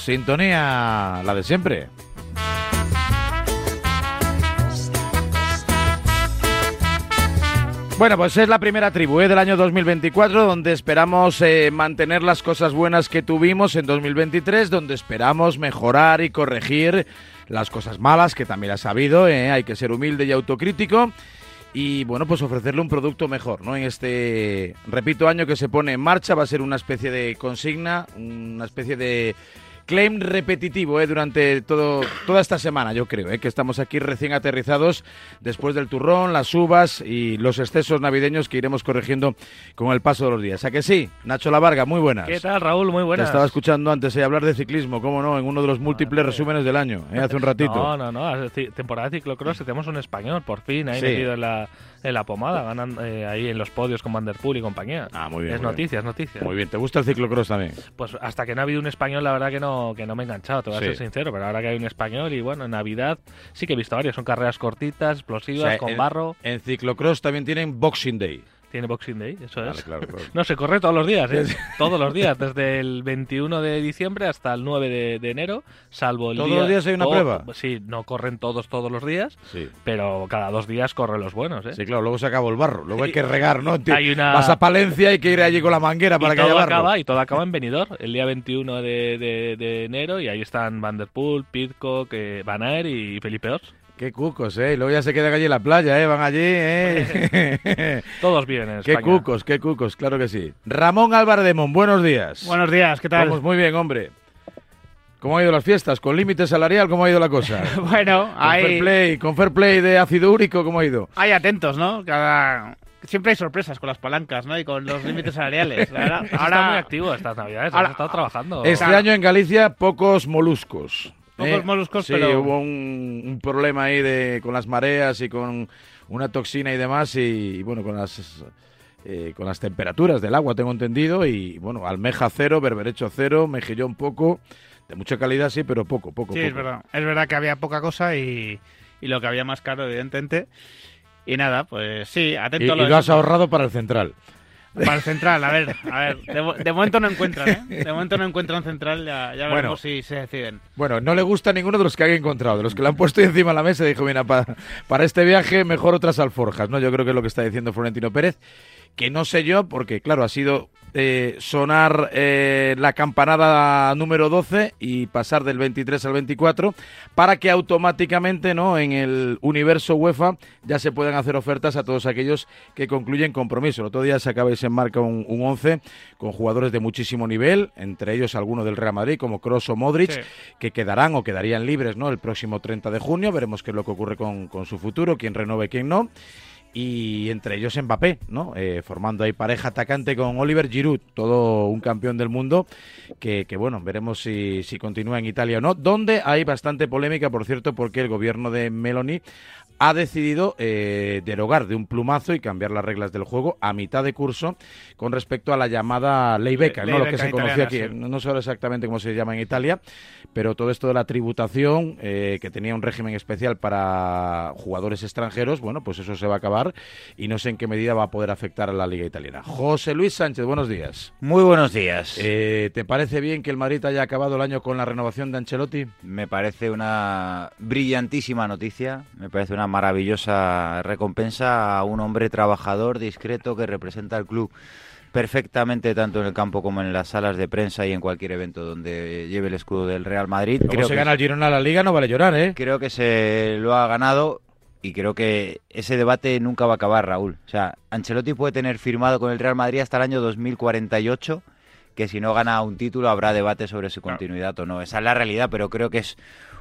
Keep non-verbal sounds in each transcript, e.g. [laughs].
sintonía la de siempre. Bueno, pues es la primera tribu ¿eh? del año 2024 donde esperamos eh, mantener las cosas buenas que tuvimos en 2023, donde esperamos mejorar y corregir las cosas malas que también ha habido. ¿eh? Hay que ser humilde y autocrítico y bueno, pues ofrecerle un producto mejor, ¿no? En este, repito, año que se pone en marcha va a ser una especie de consigna, una especie de claim repetitivo ¿eh? durante todo, toda esta semana, yo creo, ¿eh? que estamos aquí recién aterrizados después del turrón, las uvas y los excesos navideños que iremos corrigiendo con el paso de los días. ¿A que sí? Nacho Lavarga, muy buenas. ¿Qué tal, Raúl? Muy buenas. Te estaba escuchando antes eh, hablar de ciclismo, cómo no, en uno de los múltiples resúmenes del año, ¿eh? hace un ratito. No, no, no, temporada de ciclocross, tenemos un español, por fin, ahí metido en la en la pomada, ganan eh, ahí en los podios con Vanderpool y compañía. Ah, muy bien. Es noticia, es noticia. Muy bien. ¿Te gusta el ciclocross también? Pues hasta que no ha habido un español, la verdad que no, que no me he enganchado, te voy a ser sincero, pero ahora que hay un español y bueno, en Navidad sí que he visto varios, son carreras cortitas, explosivas, con barro. En ciclocross también tienen Boxing Day. Tiene Boxing Day, eso es. [laughs] No, se corre todos los días, ¿eh? [laughs] todos los días, desde el 21 de diciembre hasta el 9 de, enero, salvo el ¿Todos los días hay una prueba? Sí, no corren todos todos los días, pero cada dos días corren los buenos, ¿eh? Sí, claro, luego se acaba el barro, luego hay que regar, ¿no? [laughs] Hay una... Vas a Palencia y hay que ir allí con la manguera para que haya barro. Acaba, y todo acaba en Benidorm, el día 21 de, de, enero, y ahí están Van Der Poel, Pitcock, Van Aert y Felipe Ors. Qué cucos, ¿eh? luego ya se quedan allí en la playa, ¿eh? Van allí, ¿eh? [laughs] Todos vienen. Qué cucos, qué cucos, claro que sí. Ramón Álvarez de Mon, buenos días. Buenos días, ¿qué tal? Vamos muy bien, hombre. ¿Cómo han ido las fiestas? ¿Con límite salarial cómo ha ido la cosa? [laughs] bueno, con Fair play, con fair play de ácido úrico, ¿cómo ha ido? Hay atentos, ¿no? Cada... Siempre hay sorpresas con las palancas, ¿no? Y con los límites salariales. Ahora, está muy activo estas navidades, ahora, estado trabajando. Este año en Galicia, pocos moluscos. Pocos moluscos, sí, hubo un, problema ahí de, con las mareas y con una toxina y demás, y, bueno, con las... Eh, con las temperaturas del agua, tengo entendido, y bueno, almeja cero, berberecho cero, mejillón poco, de mucha calidad sí, pero poco, poco. Sí, es verdad, es verdad que había poca cosa y, y lo que había más caro, evidentemente. Y nada, pues sí, atento y, a lo, y lo has ahorrado para el central. Para el central, a ver, a ver, de, momento no encuentran, ¿eh? De momento no encuentran central, ya, ya veremos si se deciden. Bueno, no le gusta a ninguno de los que haya encontrado, de los que le han puesto encima de la mesa, dijo, mira, para este viaje mejor otras alforjas, ¿no? Yo creo que es lo que está diciendo Florentino Pérez, que no sé yo, porque claro, ha sido eh, sonar eh, la campanada número 12 y pasar del 23 al 24 para que automáticamente no en el universo UEFA ya se puedan hacer ofertas a todos aquellos que concluyen compromiso. El otro día se acaba y se enmarca un, un 11 con jugadores de muchísimo nivel, entre ellos algunos del Real Madrid como Kroos o Modric, que quedarán o quedarían libres ¿no? el próximo 30 de junio. Veremos qué es lo que ocurre con, con su futuro, quién renueve, quién no y entre ellos Mbappé, ¿no? Eh, formando ahí pareja atacante con Oliver Giroud, todo un campeón del mundo, que, bueno, veremos si, si continúa en Italia o no, donde hay bastante polémica, por cierto, porque el gobierno de Meloni ha decidido eh, derogar de un plumazo y cambiar las reglas del juego a mitad de curso con respecto a la llamada ley beca, ¿no? lo que se conocía aquí, no sé exactamente cómo se llama en Italia, pero todo esto de la tributación, eh, que tenía un régimen especial para jugadores extranjeros, bueno, pues eso se va a acabar y no sé en qué medida va a poder afectar a la liga italiana. José Luis Sánchez, buenos días. Muy buenos días. Eh, ¿Te parece bien que el Madrid haya acabado el año con la renovación de Ancelotti? Me parece una brillantísima noticia, me parece una maravillosa recompensa a un hombre trabajador, discreto, que representa al club perfectamente tanto en el campo como en las salas de prensa y en cualquier evento donde lleve el escudo del Real Madrid. Creo se gana el Girona la Liga no vale llorar, ¿eh? Creo que se lo ha ganado y creo que ese debate nunca va a acabar, Raúl. O sea, Ancelotti puede tener firmado con el Real Madrid hasta el año 2048 que si no gana un título habrá debate sobre su continuidad o no. Esa es la realidad, pero creo que es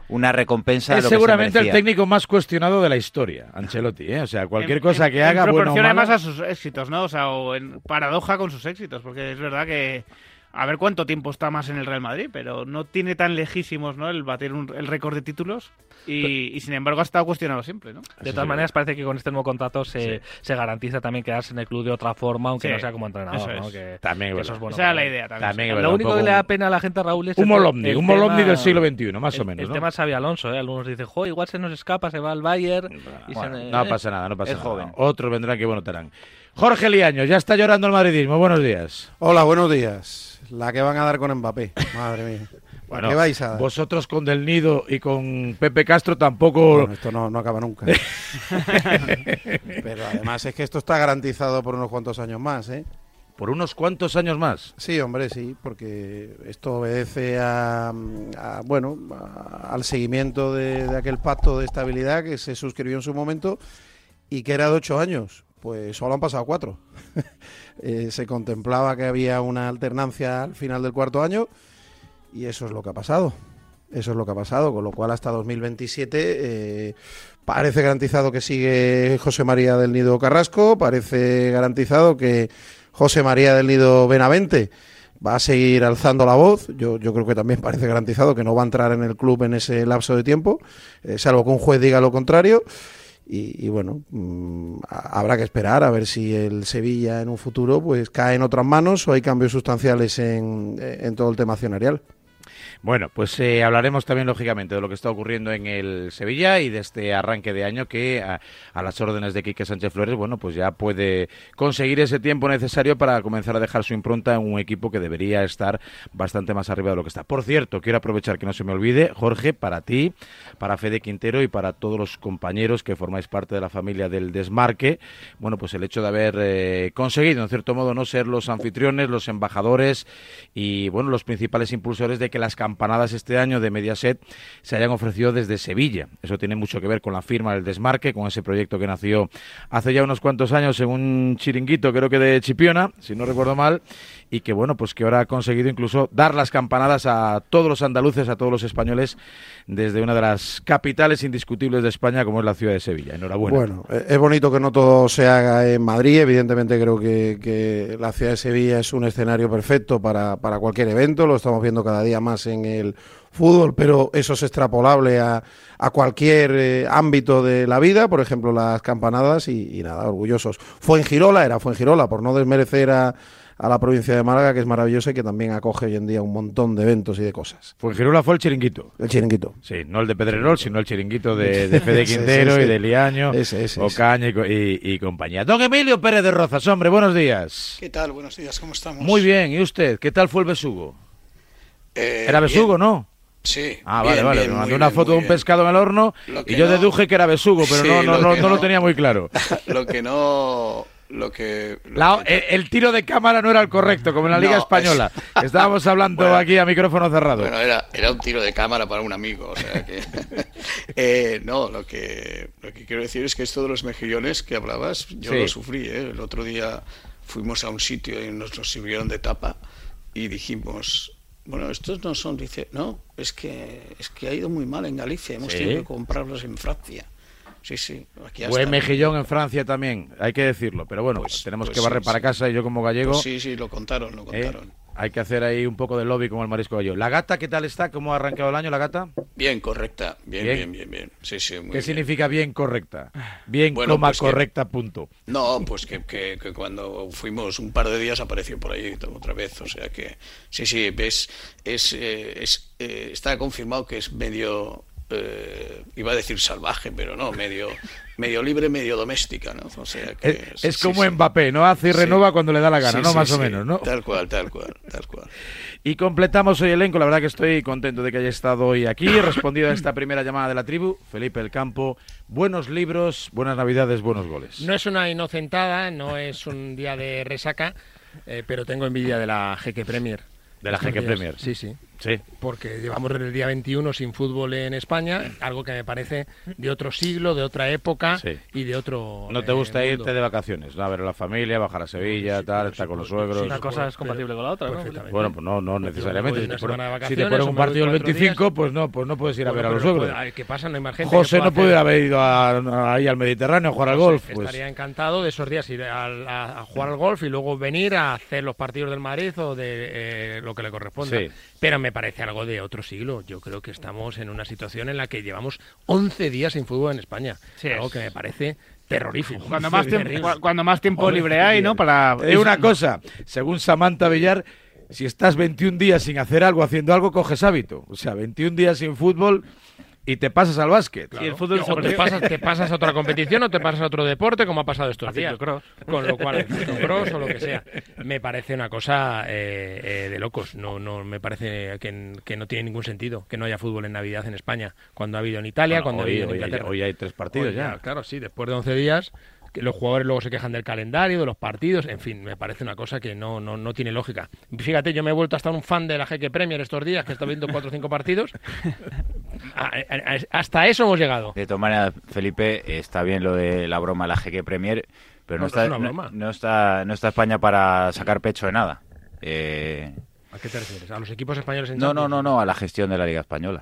una recompensa. Es seguramente el técnico más cuestionado de la historia, Ancelotti. ¿eh? O sea, cualquier cosa que haga. En proporciona más a sus éxitos, ¿no? O sea, o en paradoja con sus éxitos, porque es verdad que a ver cuánto tiempo está más en el Real Madrid, pero no tiene tan lejísimos ¿no? el bater el récord de títulos y, sin embargo ha estado cuestionado siempre. ¿no? De todas maneras, parece que con este nuevo contrato se, se, garantiza también quedarse en el club de otra forma, aunque no sea como entrenador. Eso es. también eso es bueno. Esa es la idea. También. Lo único que le da pena a la gente, Raúl, es. Un Molomni, un Molomni del siglo XXI, más o menos. El tema es Xavi Alonso, ¿eh? algunos dicen, jo, igual se nos escapa, se va al Bayern. no pasa nada, no pasa nada. Otros vendrán que bueno estarán. Jorge Liaño, ya está llorando el madridismo. Buenos días. Hola, buenos días. La que van a dar con Mbappé. Madre mía. Bueno, ¿Qué vais a dar? Vosotros con Del Nido y con Pepe Castro tampoco. Bueno, esto no, acaba nunca. [laughs] Pero además es que esto está garantizado por unos cuantos años más, ¿eh? ¿Por unos cuantos años más? Sí, hombre, sí, porque esto obedece a, bueno, al seguimiento de, de, aquel pacto de estabilidad que se suscribió en su momento y que era de ocho años pues solo han pasado cuatro. Eh, se contemplaba que había una alternancia al final del cuarto año y eso es lo que ha pasado. Eso es lo que ha pasado, con lo cual hasta 2027 eh, parece garantizado que sigue José María del Nido Carrasco, parece garantizado que José María del Nido Benavente va a seguir alzando la voz. Yo, yo creo que también parece garantizado que no va a entrar en el club en ese lapso de tiempo, eh, salvo que un juez diga lo contrario. Y, bueno, mm, habrá que esperar a ver si el Sevilla en un futuro pues cae en otras manos o hay cambios sustanciales en, en todo el tema accionarial. Bueno, pues eh, hablaremos también, lógicamente, de lo que está ocurriendo en el Sevilla y de este arranque de año que, a, las órdenes de Quique Sánchez Flores, bueno, pues ya puede conseguir ese tiempo necesario para comenzar a dejar su impronta en un equipo que debería estar bastante más arriba de lo que está. Por cierto, quiero aprovechar que no se me olvide, Jorge, para ti, para Fede Quintero y para todos los compañeros que formáis parte de la familia del Desmarque, bueno, pues el hecho de haber eh, conseguido, en cierto modo, no ser los anfitriones, los embajadores y, bueno, los principales impulsores de que las campanadas este año de Mediaset se hayan ofrecido desde Sevilla. Eso tiene mucho que ver con la firma del desmarque, con ese proyecto que nació hace ya unos cuantos años en un chiringuito, creo que de Chipiona, si no recuerdo mal, y que bueno, pues que ahora ha conseguido incluso dar las campanadas a todos los andaluces, a todos los españoles, desde una de las capitales indiscutibles de España, como es la ciudad de Sevilla. Enhorabuena. Bueno, eh, es bonito que no todo se haga en Madrid. Evidentemente creo que, que la ciudad de Sevilla es un escenario perfecto para, para cualquier evento. Lo estamos viendo cada día más en el fútbol, pero eso es extrapolable a, a cualquier eh, ámbito de la vida, por ejemplo las campanadas y, y nada, orgullosos. Fue en Girola, era fue en Girola, por no desmerecer a, a la provincia de Málaga, que es maravillosa y que también acoge hoy en día un montón de eventos y de cosas. Fuengirola fue el chiringuito. El chiringuito. Sí, no el de Pedrerol, sino el chiringuito de, [laughs] de Fede Quintero y de Liaño, Ocaña y, compañía. Don Emilio Pérez de Rozas, hombre, buenos días. ¿Qué tal? Buenos días, ¿cómo estamos? Muy bien, ¿y usted? ¿Qué tal fue el besugo? Eh, ¿Era besugo, no? Sí. Ah, vale, vale. Me mandó una foto de un pescado en el horno y yo deduje que era besugo, pero no, no, no, no, lo tenía muy claro. [laughs] lo que no lo que... El, tiro de cámara no era el correcto, como en la Liga Española. [laughs] Estábamos hablando aquí a micrófono cerrado. Bueno, era, era un tiro de cámara para un amigo. O sea que... [laughs] eh, no, lo que, lo que quiero decir es que esto de los mejillones que hablabas, yo lo sufrí. ¿eh? El otro día fuimos a un sitio y nos los sirvieron de tapa y dijimos... Bueno, estos no son, dice, no, es que, es que ha ido muy mal en Galicia, hemos tenido que comprarlos en Francia. Sí, sí. Aquí Buen mejillón en Francia también, hay que decirlo. Pero bueno, pues, tenemos pues que barrer para casa y yo como gallego. Pues sí, sí, lo contaron, lo eh, contaron. hay que hacer ahí un poco de lobby como el marisco gallego. ¿La gata qué tal está? ¿Cómo ha arrancado el año la gata? Bien, correcta. Bien, bien, bien, bien. Sí, sí, ¿Qué significa bien correcta? Bien, coma, correcta, punto. No, pues que, que, cuando fuimos un par de días apareció por ahí otra vez. O sea que, sí, sí, ves, es, eh, es eh, está confirmado que es medio eh, iba a decir salvaje, pero no, medio, medio libre, medio doméstica, ¿no? O sea que es, como Mbappé, ¿no? Hace y renova cuando le da la gana, ¿no? Más o menos, ¿no? Tal cual, tal cual, tal cual. Y completamos hoy el elenco, la verdad que estoy contento de que haya estado hoy aquí, [coughs] respondido a esta primera llamada de la tribu. Felipe El Campo, buenos libros, buenas navidades, buenos goles. No es una inocentada, no es un día de resaca, eh, pero tengo envidia de la Jeque Premier. De la Jeque Premier. Sí, sí. Sí. Porque llevamos desde el día 21 sin fútbol en España, algo que me parece de otro siglo, de otra época Sí. y de otro. No te eh, gusta mundo. irte de vacaciones, ¿no? a ver a la familia, bajar a Sevilla, Sí, tal, estar sí, con los suegros. Una cosa es compatible con la otra, ¿no? Perfectamente. Bueno, pues no, no necesariamente. Si te, ponen, si te un partido el cuatro 25, días. pues no, pues no puedes ir a Bueno, ver a los no suegros. ay, ¿Qué pasa? No hay más gente. José que no hacer- haber ido a- ahí al Mediterráneo a jugar al golf. Pues, Estaría encantado de esos días ir al- a, a jugar al golf y luego venir a hacer los partidos del Madrid o de eh, lo que le corresponda. Sí. Pero me parece algo de otro siglo. Yo creo que estamos en una situación en la que llevamos 11 días sin fútbol en España. Sí, algo es. que me parece terrorífico. Cuando más, tiempo, cuando más tiempo Joder, libre hay, ¿no? Para... Digo una cosa, según Samantha Villar, si estás 21 días sin hacer algo, haciendo algo, coges hábito. O sea, 21 días sin fútbol y te pasas al básquet. Y el fútbol o te pasas, te pasas a otra competición o te pasas a otro deporte, como ha pasado estos Al días. ciclocross. Con lo cual, el [laughs] ciclocross o lo que sea. Me parece una cosa eh, eh, de locos. No, no Me parece que, que no tiene ningún sentido que no haya fútbol en Navidad en España. Cuando ha habido en Italia, Bueno, cuando hoy, ha habido en hoy- Inglaterra. hoy hay tres partidos Hoy ya. Claro, sí, después de 11 días, que los jugadores luego se quejan del calendario, de los partidos, en fin, me parece una cosa que no, no, no tiene lógica. Fíjate, yo me he vuelto hasta un fan de la Jeque Premier estos días, que he estado viendo cuatro o cinco partidos. [laughs] A- a- a- hasta eso hemos llegado. De todas maneras, Felipe, está bien lo de la broma la Jeque Premier, pero no, No, está, es no- no está, no está España para sacar pecho de nada. Eh, ¿A qué te refieres? ¿A los equipos españoles en no, no, no, no, a la gestión de la Liga Española.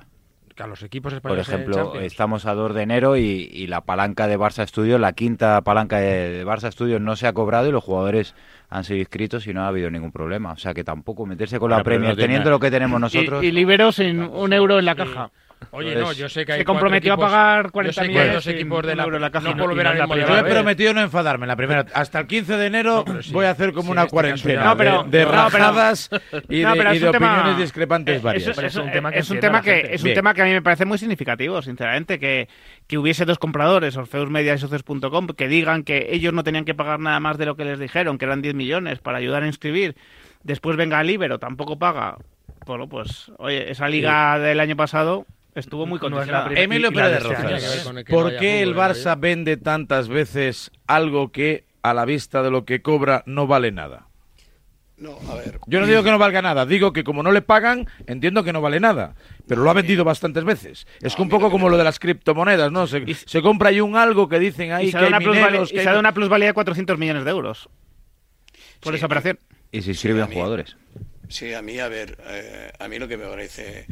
A los equipos Por españoles en ejemplo, estamos a 2 de enero y, y la palanca de Barça Studios, la quinta palanca de, de Barça Studios no se ha cobrado y los jugadores han sido inscritos y no ha habido ningún problema. O sea que tampoco meterse con Bueno, la pero Premier, no tiene teniendo lo que tenemos nosotros. Y, y Libero sin un euro en la caja. Oye, Entonces, no, yo sé que hay se comprometió a pagar 40 yo sé que hay millones dos sin equipos de la, euro en la caja. no volver a la primera Yo he prometido no enfadarme la primera. Hasta el 15 de enero sí. voy a hacer como Sí, una este cuarentena No, pero- de, de no, pero- rajadas [laughs] y No, de, pero y de tema- opiniones discrepantes Eh, varias. eso- es un eso- tema que es un que es tema que a mí me parece muy significativo, sinceramente, que, que hubiese dos compradores, Orfeus Media y Socios.com, que digan que ellos no tenían que pagar nada más de lo que les dijeron, que eran 10 millones para ayudar a inscribir. Después venga Libero, tampoco paga. Bueno, pues, oye, esa liga del año pasado estuvo muy No condicionada. primera. Emilio Pérez de que ¿por no qué el Barça vende tantas veces algo que a la vista de lo que cobra no vale nada? No, a ver. Yo no digo que no valga nada, digo que como no le pagan, entiendo que no vale nada, pero lo ha vendido bastantes veces. Es que un poco como lo de las criptomonedas, ¿no? Se, se compra ahí un algo que dicen ahí y se que hay una plusvalía, mineros, y que se hay- ha dado una plusvalía de 400 millones de euros por Sí, esa operación. Y se inscriben a mí- jugadores. Sí, a mí, a ver, eh, a mí lo que me parece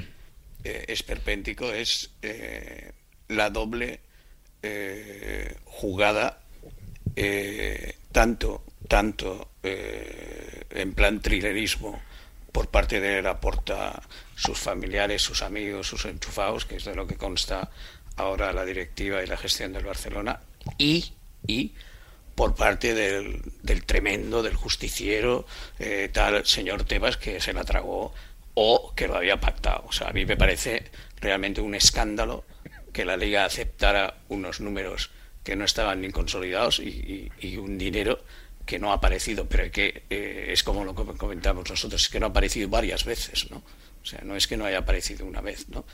eh, esperpéntico es eh, la doble eh, jugada, eh, tanto, tanto en plan trilerismo por parte de la porta sus familiares, sus amigos, sus enchufados, que es de lo que consta ahora la directiva y la gestión del Barcelona, y, y por parte del, del tremendo, del justiciero, tal señor Tebas que se la tragó o que lo había pactado. O sea, a mí me parece realmente un escándalo que la Liga aceptara unos números que no estaban ni consolidados y, un dinero que no ha aparecido, pero que eh, es como lo comentamos nosotros, es que no ha aparecido varias veces, ¿no? O sea, no es que no haya aparecido una vez, ¿no?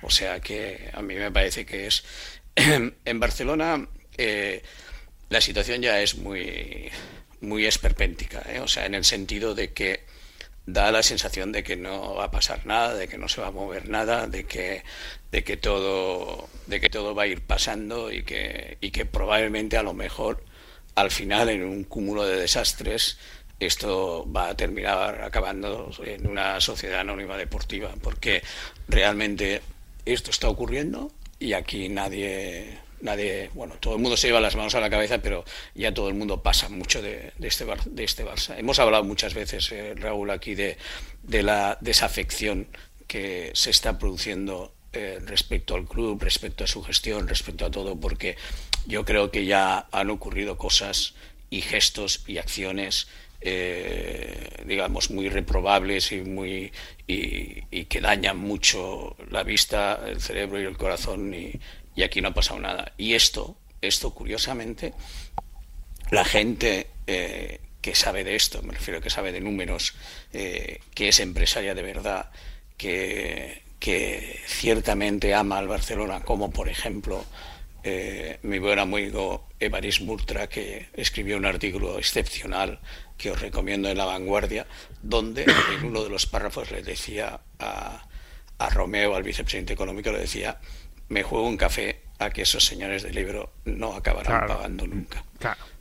O sea que a mí me parece que es... [clears throat] en Barcelona eh, la situación ya es muy, muy esperpéntica, ¿eh? O sea, en el sentido de que da la sensación de que no va a pasar nada, de que no se va a mover nada, de que, de que todo, de que todo va a ir pasando y que, y que probablemente a lo mejor al final en un cúmulo de desastres esto va a terminar acabando en una sociedad anónima deportiva, porque realmente esto está ocurriendo y aquí nadie, nadie, bueno, todo el mundo se lleva las manos a la cabeza, pero ya todo el mundo pasa mucho de, este, Bar- de este Barça. Hemos hablado muchas veces, eh, Raúl, aquí de, la desafección que se está produciendo eh, respecto al club, respecto a su gestión, respecto a todo, porque yo creo que ya han ocurrido cosas y gestos y acciones eh, digamos muy reprobables y muy y, que dañan mucho la vista el cerebro y el corazón y aquí no ha pasado nada. Y esto esto curiosamente la gente eh, que sabe de esto, me refiero que sabe de números, eh, que es empresaria de verdad, que, que ciertamente ama al Barcelona, como por ejemplo eh, mi buen amigo Evaris Murtra, que escribió un artículo excepcional que os recomiendo en La Vanguardia, donde en uno de los párrafos le decía a, a Romeo, al vicepresidente económico, le decía, me juego un café a que esos señores del libro no acabarán pagando nunca.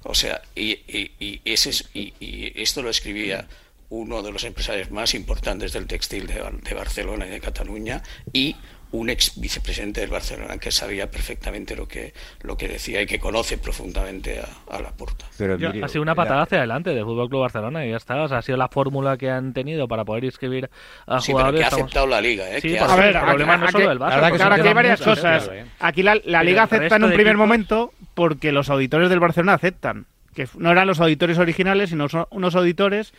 O sea, y, y, ese y, esto lo escribía uno de los empresarios más importantes del textil de, de Barcelona y de Cataluña y un ex vicepresidente del Barcelona que sabía perfectamente lo que lo que decía y que conoce profundamente a, la puerta. ha sido una patada hacia adelante del Fútbol Club Barcelona y ya está. O sea, ha sido la fórmula que han tenido para poder inscribir a sí, jugadores. Pero que ha aceptado la liga, ¿eh? Sí, a ver, el problema no solo del Barça. Claro, aquí hay varias cosas. Aquí la, la liga acepta en un primer momento porque los auditores del Barcelona aceptan. Que no eran los auditores originales, sino son unos auditores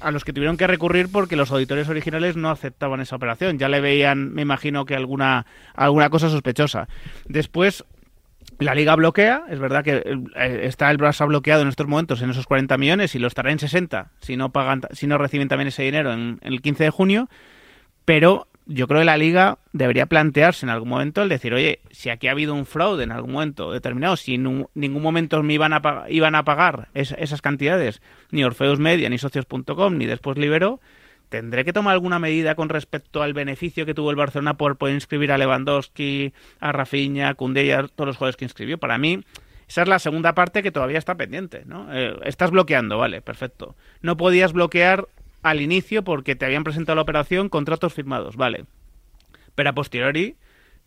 a los que tuvieron que recurrir porque los auditores originales no aceptaban esa operación. Ya le veían, me imagino que alguna, alguna cosa sospechosa. Después, la liga bloquea, es verdad que eh, está el Barça bloqueado en estos momentos en esos 40 millones y lo estará en 60 si no pagan, si no reciben también ese dinero en el 15 de junio, pero yo creo que la liga debería plantearse en algún momento el decir, oye, si aquí ha habido un fraude en algún momento determinado, si en ningún momento me iban a, iban a pagar esas cantidades, ni Orfeus Media, ni socios.com, ni después Libero, tendré que tomar alguna medida con respecto al beneficio que tuvo el Barcelona por poder inscribir a Lewandowski, a Rafinha, a Koundé y a todos los jugadores que inscribió. Para mí, esa es la segunda parte que todavía está pendiente, ¿no? Eh, estás bloqueando, vale, perfecto. No podías bloquear al inicio porque te habían presentado la operación, contratos firmados, vale. Pero a posteriori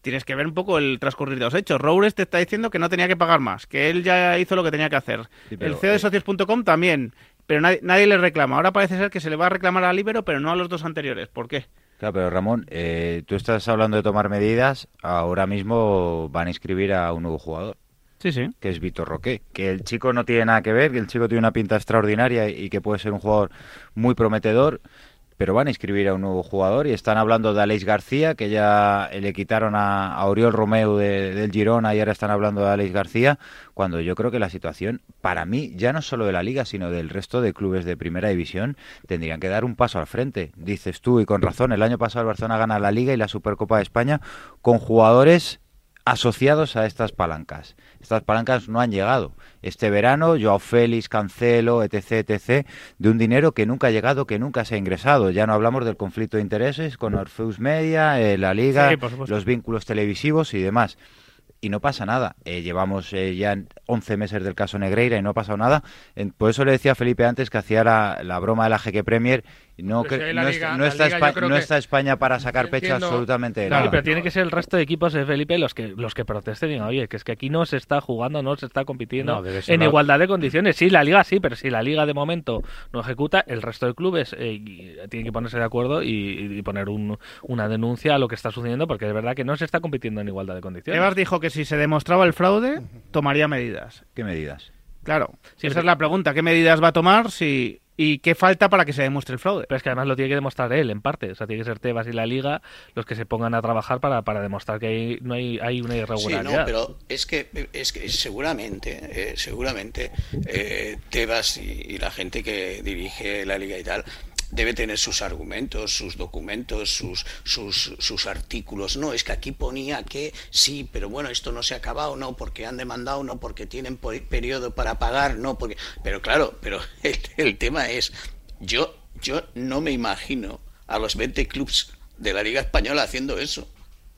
tienes que ver un poco el transcurrir de los hechos. Roures te está diciendo que no tenía que pagar más, que él ya hizo lo que tenía que hacer. el CEO de eh, socios.com también, pero nadie, le reclama. Ahora parece ser que se le va a reclamar al Libero, pero no a los dos anteriores. ¿Por qué? Claro, pero Ramón, eh, tú estás hablando de tomar medidas, ahora mismo van a inscribir a un nuevo jugador. Sí, sí. Que es Víctor Roque. Que el chico no tiene nada que ver, que el chico tiene una pinta extraordinaria y que puede ser un jugador muy prometedor pero van a inscribir a un nuevo jugador y están hablando de Alex García, que ya le quitaron a, Oriol Romeu del Girona y ahora están hablando de Alex García, cuando yo creo que la situación, para mí, ya no solo de la liga, sino del resto de clubes de primera división, tendrían que dar un paso al frente. Dices tú, y con razón, el año pasado el Barcelona gana la liga y la Supercopa de España con jugadores asociados a estas palancas. Estas palancas no han llegado. Este verano, Joao Félix, Cancelo, etc., etc., de un dinero que nunca ha llegado, que nunca se ha ingresado. Ya no hablamos del conflicto de intereses con Orfeus Media, eh, la Liga, los vínculos televisivos y demás y no pasa nada. Eh, llevamos eh, ya 11 meses del caso Negreira y no ha pasado nada. por eso le decía a Felipe antes que hacía la, broma de la Jeque Premier no, que, no, está, España para sacar pecho absolutamente nada. pero tiene que ser el resto de equipos de Felipe los que los que protesten y oye, que es que aquí no se está jugando, no se está compitiendo en igualdad de condiciones. Sí, la Liga sí, pero si la Liga de momento no ejecuta, el resto de clubes eh, tienen que ponerse de acuerdo y, poner una denuncia a lo que está sucediendo porque es verdad que no se está compitiendo en igualdad de condiciones. Evas dijo que si se demostraba el fraude, tomaría medidas. ¿Qué medidas? Claro, si esa es la pregunta. ¿Qué medidas va a tomar si ¿Y qué falta para que se demuestre el fraude? Pero es que además lo tiene que demostrar él, en parte. O sea, tiene que ser Tebas y la Liga los que se pongan a trabajar para, para demostrar que hay, no hay, hay una irregularidad. Sí, no, pero es que, es que seguramente, eh, seguramente eh, Tebas y, la gente que dirige la Liga y tal debe tener sus argumentos, sus documentos, sus, sus, sus, artículos. No, es que aquí ponía que sí, pero bueno, esto no se ha acabado, no, porque han demandado, no, porque tienen periodo para pagar, no, porque... Pero claro, pero [laughs] el, tema es, yo, yo no me imagino a los 20 clubes de la Liga Española haciendo eso,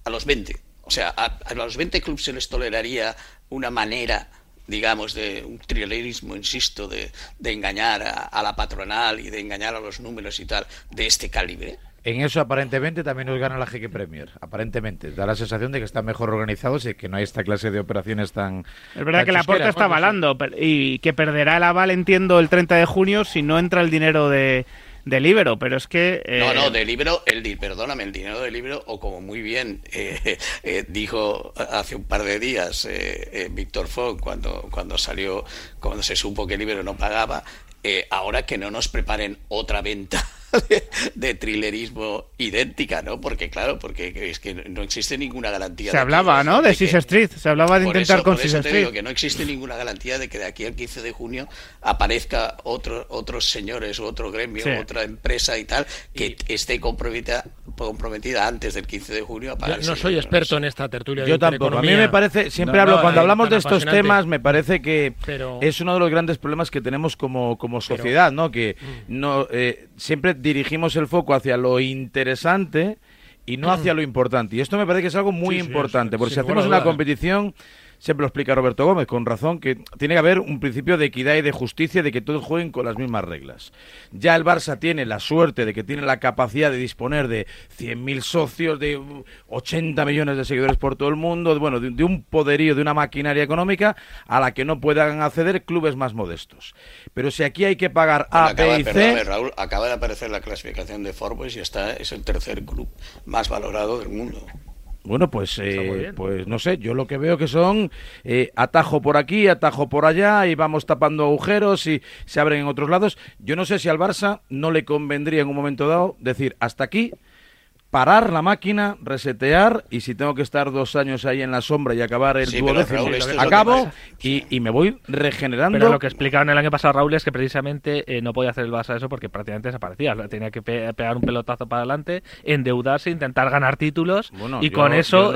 a los 20. O sea, a, a los 20 clubes se les toleraría una manera digamos, de un trilerismo, insisto, de, de engañar a, la patronal y de engañar a los números y tal, de este calibre. En eso aparentemente también nos gana la GQ Premier, aparentemente. Da la sensación de que están mejor organizados y que no hay esta clase de operaciones tan... Es verdad que la puerta está avalando y que perderá el aval, entiendo, el 30 de junio si no entra el dinero de, de libro, pero es que... Eh... No, no, de libro, el, perdóname, el dinero del libro, o como muy bien eh, [laughs] eh, dijo hace un par de días eh, Víctor Fogg cuando, cuando salió, cuando se supo que el libro no pagaba, ahora que no nos preparen otra venta [laughs] de, thrillerismo idéntica, ¿no? Porque claro, porque es que no existe ninguna garantía. Se hablaba, ¿no? De, Sis Street, se hablaba de intentar con Sis Street. Digo que no existe ninguna garantía de que de aquí al 15 de junio aparezca otro, otros señores o otro gremio, otra empresa y tal que esté comprometida comprometida antes del 15 de junio a pagar. Yo no soy experto en esta tertulia. Yo tampoco. A mí me parece, siempre hablo, cuando hablamos de estos temas, me parece que es uno de los grandes problemas que tenemos como, como sociedad, ¿no? Que mm. no eh, siempre dirigimos el foco hacia lo interesante y no hacia lo importante. Y esto me parece que es algo muy importante, porque si hacemos una competición siempre lo explica Roberto Gómez, con razón, que tiene que haber un principio de equidad y de justicia, de que todos jueguen con las mismas reglas. Ya el Barça tiene la suerte de que tiene la capacidad de disponer de 100.000 socios, de 80 millones de seguidores por todo el mundo, de, bueno, de, un poderío, de una maquinaria económica a la que no puedan acceder clubes más modestos. Pero si aquí hay que pagar A, B y C... Raúl, acaba de aparecer la clasificación de Forbes y está, es el tercer club más valorado del mundo. Bueno, pues, eh, pues no sé, yo lo que veo que son eh, atajo por aquí, atajo por allá y vamos tapando agujeros y se abren en otros lados. Yo no sé si al Barça no le convendría en un momento dado decir hasta aquí parar la máquina, resetear y si tengo que estar dos años ahí en la sombra y acabar el duodécimo, acabo y, y, me voy regenerando. Pero lo que explicaban el año pasado Raúl es que precisamente eh, no podía hacer el Barça eso porque prácticamente desaparecía. Tenía que pegar un pelotazo para adelante, endeudarse, intentar ganar títulos y con eso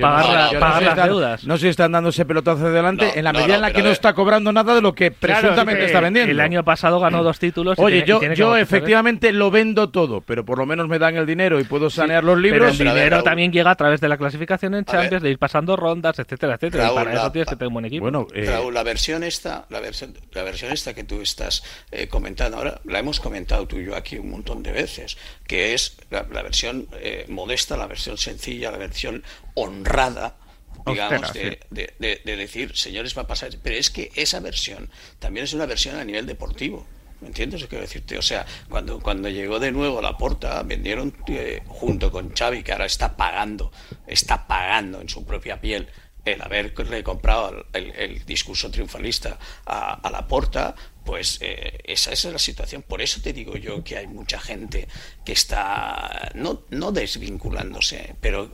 pagar, las deudas. No sé si están dando ese pelotazo adelante en la medida en la que no está cobrando nada de lo que presuntamente está vendiendo. El año pasado ganó dos títulos. Oye, yo, yo efectivamente lo vendo todo, pero por lo menos me dan el dinero y puedo sanear los libros. Pero el dinero también llega a través de la clasificación en Champions, de ir pasando rondas, etcétera, etcétera. y para eso tienes que tener un buen equipo. Bueno, eh, Raúl, la versión esta, la versión, la versión esta que tú estás eh, comentando ahora, la hemos comentado tú y yo aquí un montón de veces, que es la, versión eh, modesta, la versión sencilla, la versión honrada digamos, de, de, decir, señores, va a pasar. Pero es que esa versión también es una versión a nivel deportivo. ¿Me entiendes quiero decirte? O sea, cuando, cuando llegó de nuevo la porta, vendieron eh, junto con Xavi, que ahora está pagando, está pagando en su propia piel el haberle comprado el, discurso triunfalista a, a la porta, pues eh, esa, esa, es la situación. Por eso te digo yo que hay mucha gente que está no, no desvinculándose, pero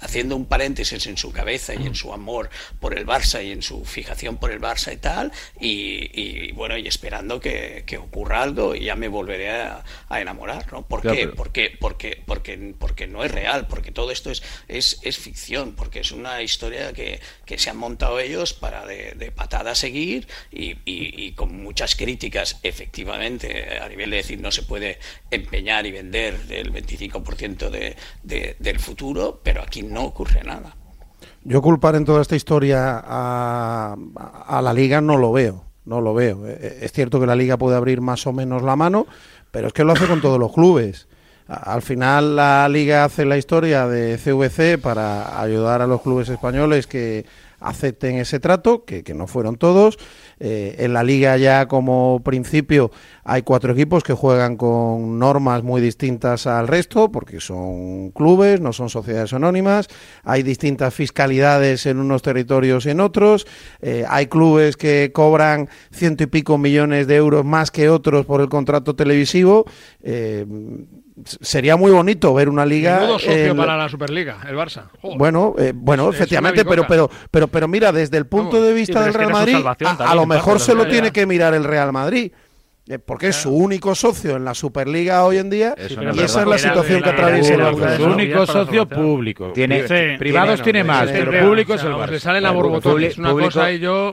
haciendo un paréntesis en su cabeza y en su amor por el Barça y en su fijación por el Barça y tal, y, bueno, y esperando que, ocurra algo y ya me volveré a, enamorar, ¿no? ¿Por qué? Porque, porque, porque, porque no es real, porque todo esto es, es, es ficción, porque es una historia que, que se han montado ellos para de, de patada seguir y, y, con muchas críticas, efectivamente, a nivel de decir no se puede empeñar y vender el 25% de, de, del futuro, pero aquí no ocurre nada. Yo culpar en toda esta historia a, a, la liga no lo veo, no lo veo. Eh, eh, es cierto que la liga puede abrir más o menos la mano, pero es que lo hace con todos los clubes. Al final la liga hace la historia de CVC para ayudar a los clubes españoles que acepten ese trato, que, no fueron todos. Eh, en la liga ya como principio hay cuatro equipos que juegan con normas muy distintas al resto, porque son clubes, no son sociedades anónimas. Hay distintas fiscalidades en unos territorios y en otros. Eh, hay clubes que cobran ciento y pico millones de euros más que otros por el contrato televisivo. Eh, sería muy bonito ver una liga. Menudo socio para la Superliga, el Barça. Bueno, eh, bueno, efectivamente, pero, pero, pero, pero mira, desde el punto de vista del Real Madrid, a, lo mejor se lo tiene que mirar el Real Madrid. Eh, porque es su único socio en la Superliga hoy en día y esa es la situación que atraviesa el Barça. Su único socio público. Tiene, privados tiene más, pero público es el Barça. Le salen a borbotones, una cosa y yo...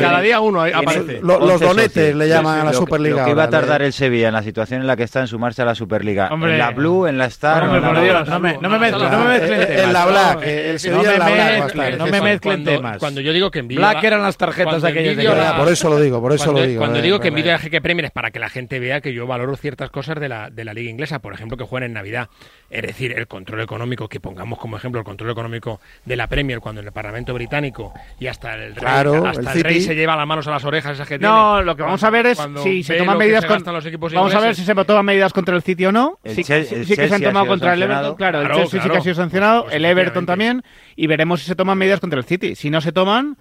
cada día uno aparece. los donetes le llaman a la Superliga. Lo que iba a tardar el Sevilla en la situación en la que está en sumarse a la Superliga. En la Blue, en la Star... No me mezclen temas. En la Black. El Sevilla en la Black. No me mezclen temas. Cuando yo digo que envidia... Black eran las tarjetas aquellas Por eso lo digo, por eso lo digo. Cuando digo que envidia que Premier es para que la gente vea que yo valoro ciertas cosas de la, de la liga inglesa, por ejemplo, que juegan en Navidad. Es decir, el control económico, que pongamos como ejemplo el control económico de la Premier cuando en el Parlamento británico y hasta el rey, hasta el, rey se lleva las manos a las orejas esa que No, lo que vamos a ver es si se toman medidas contra los equipos Vamos a ver si se toman medidas contra el City o no. Sí, que se han tomado contra el Everton, claro, el Chelsea sí que ha sido sancionado, el Everton también y veremos si se toman medidas contra el City. Si no se toman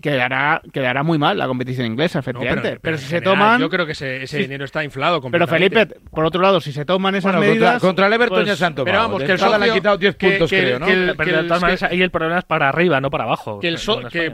quedará, quedará muy mal la competición inglesa, efectivamente. pero, si se toman. Yo creo que ese, dinero está inflado. Pero Felipe, por otro lado, si se toman esas medidas. Contra, el Everton ya se han tomado. Pero vamos, que el socio, le han quitado 10 puntos, creo, ¿no? y el problema es para arriba, no para abajo. Que el,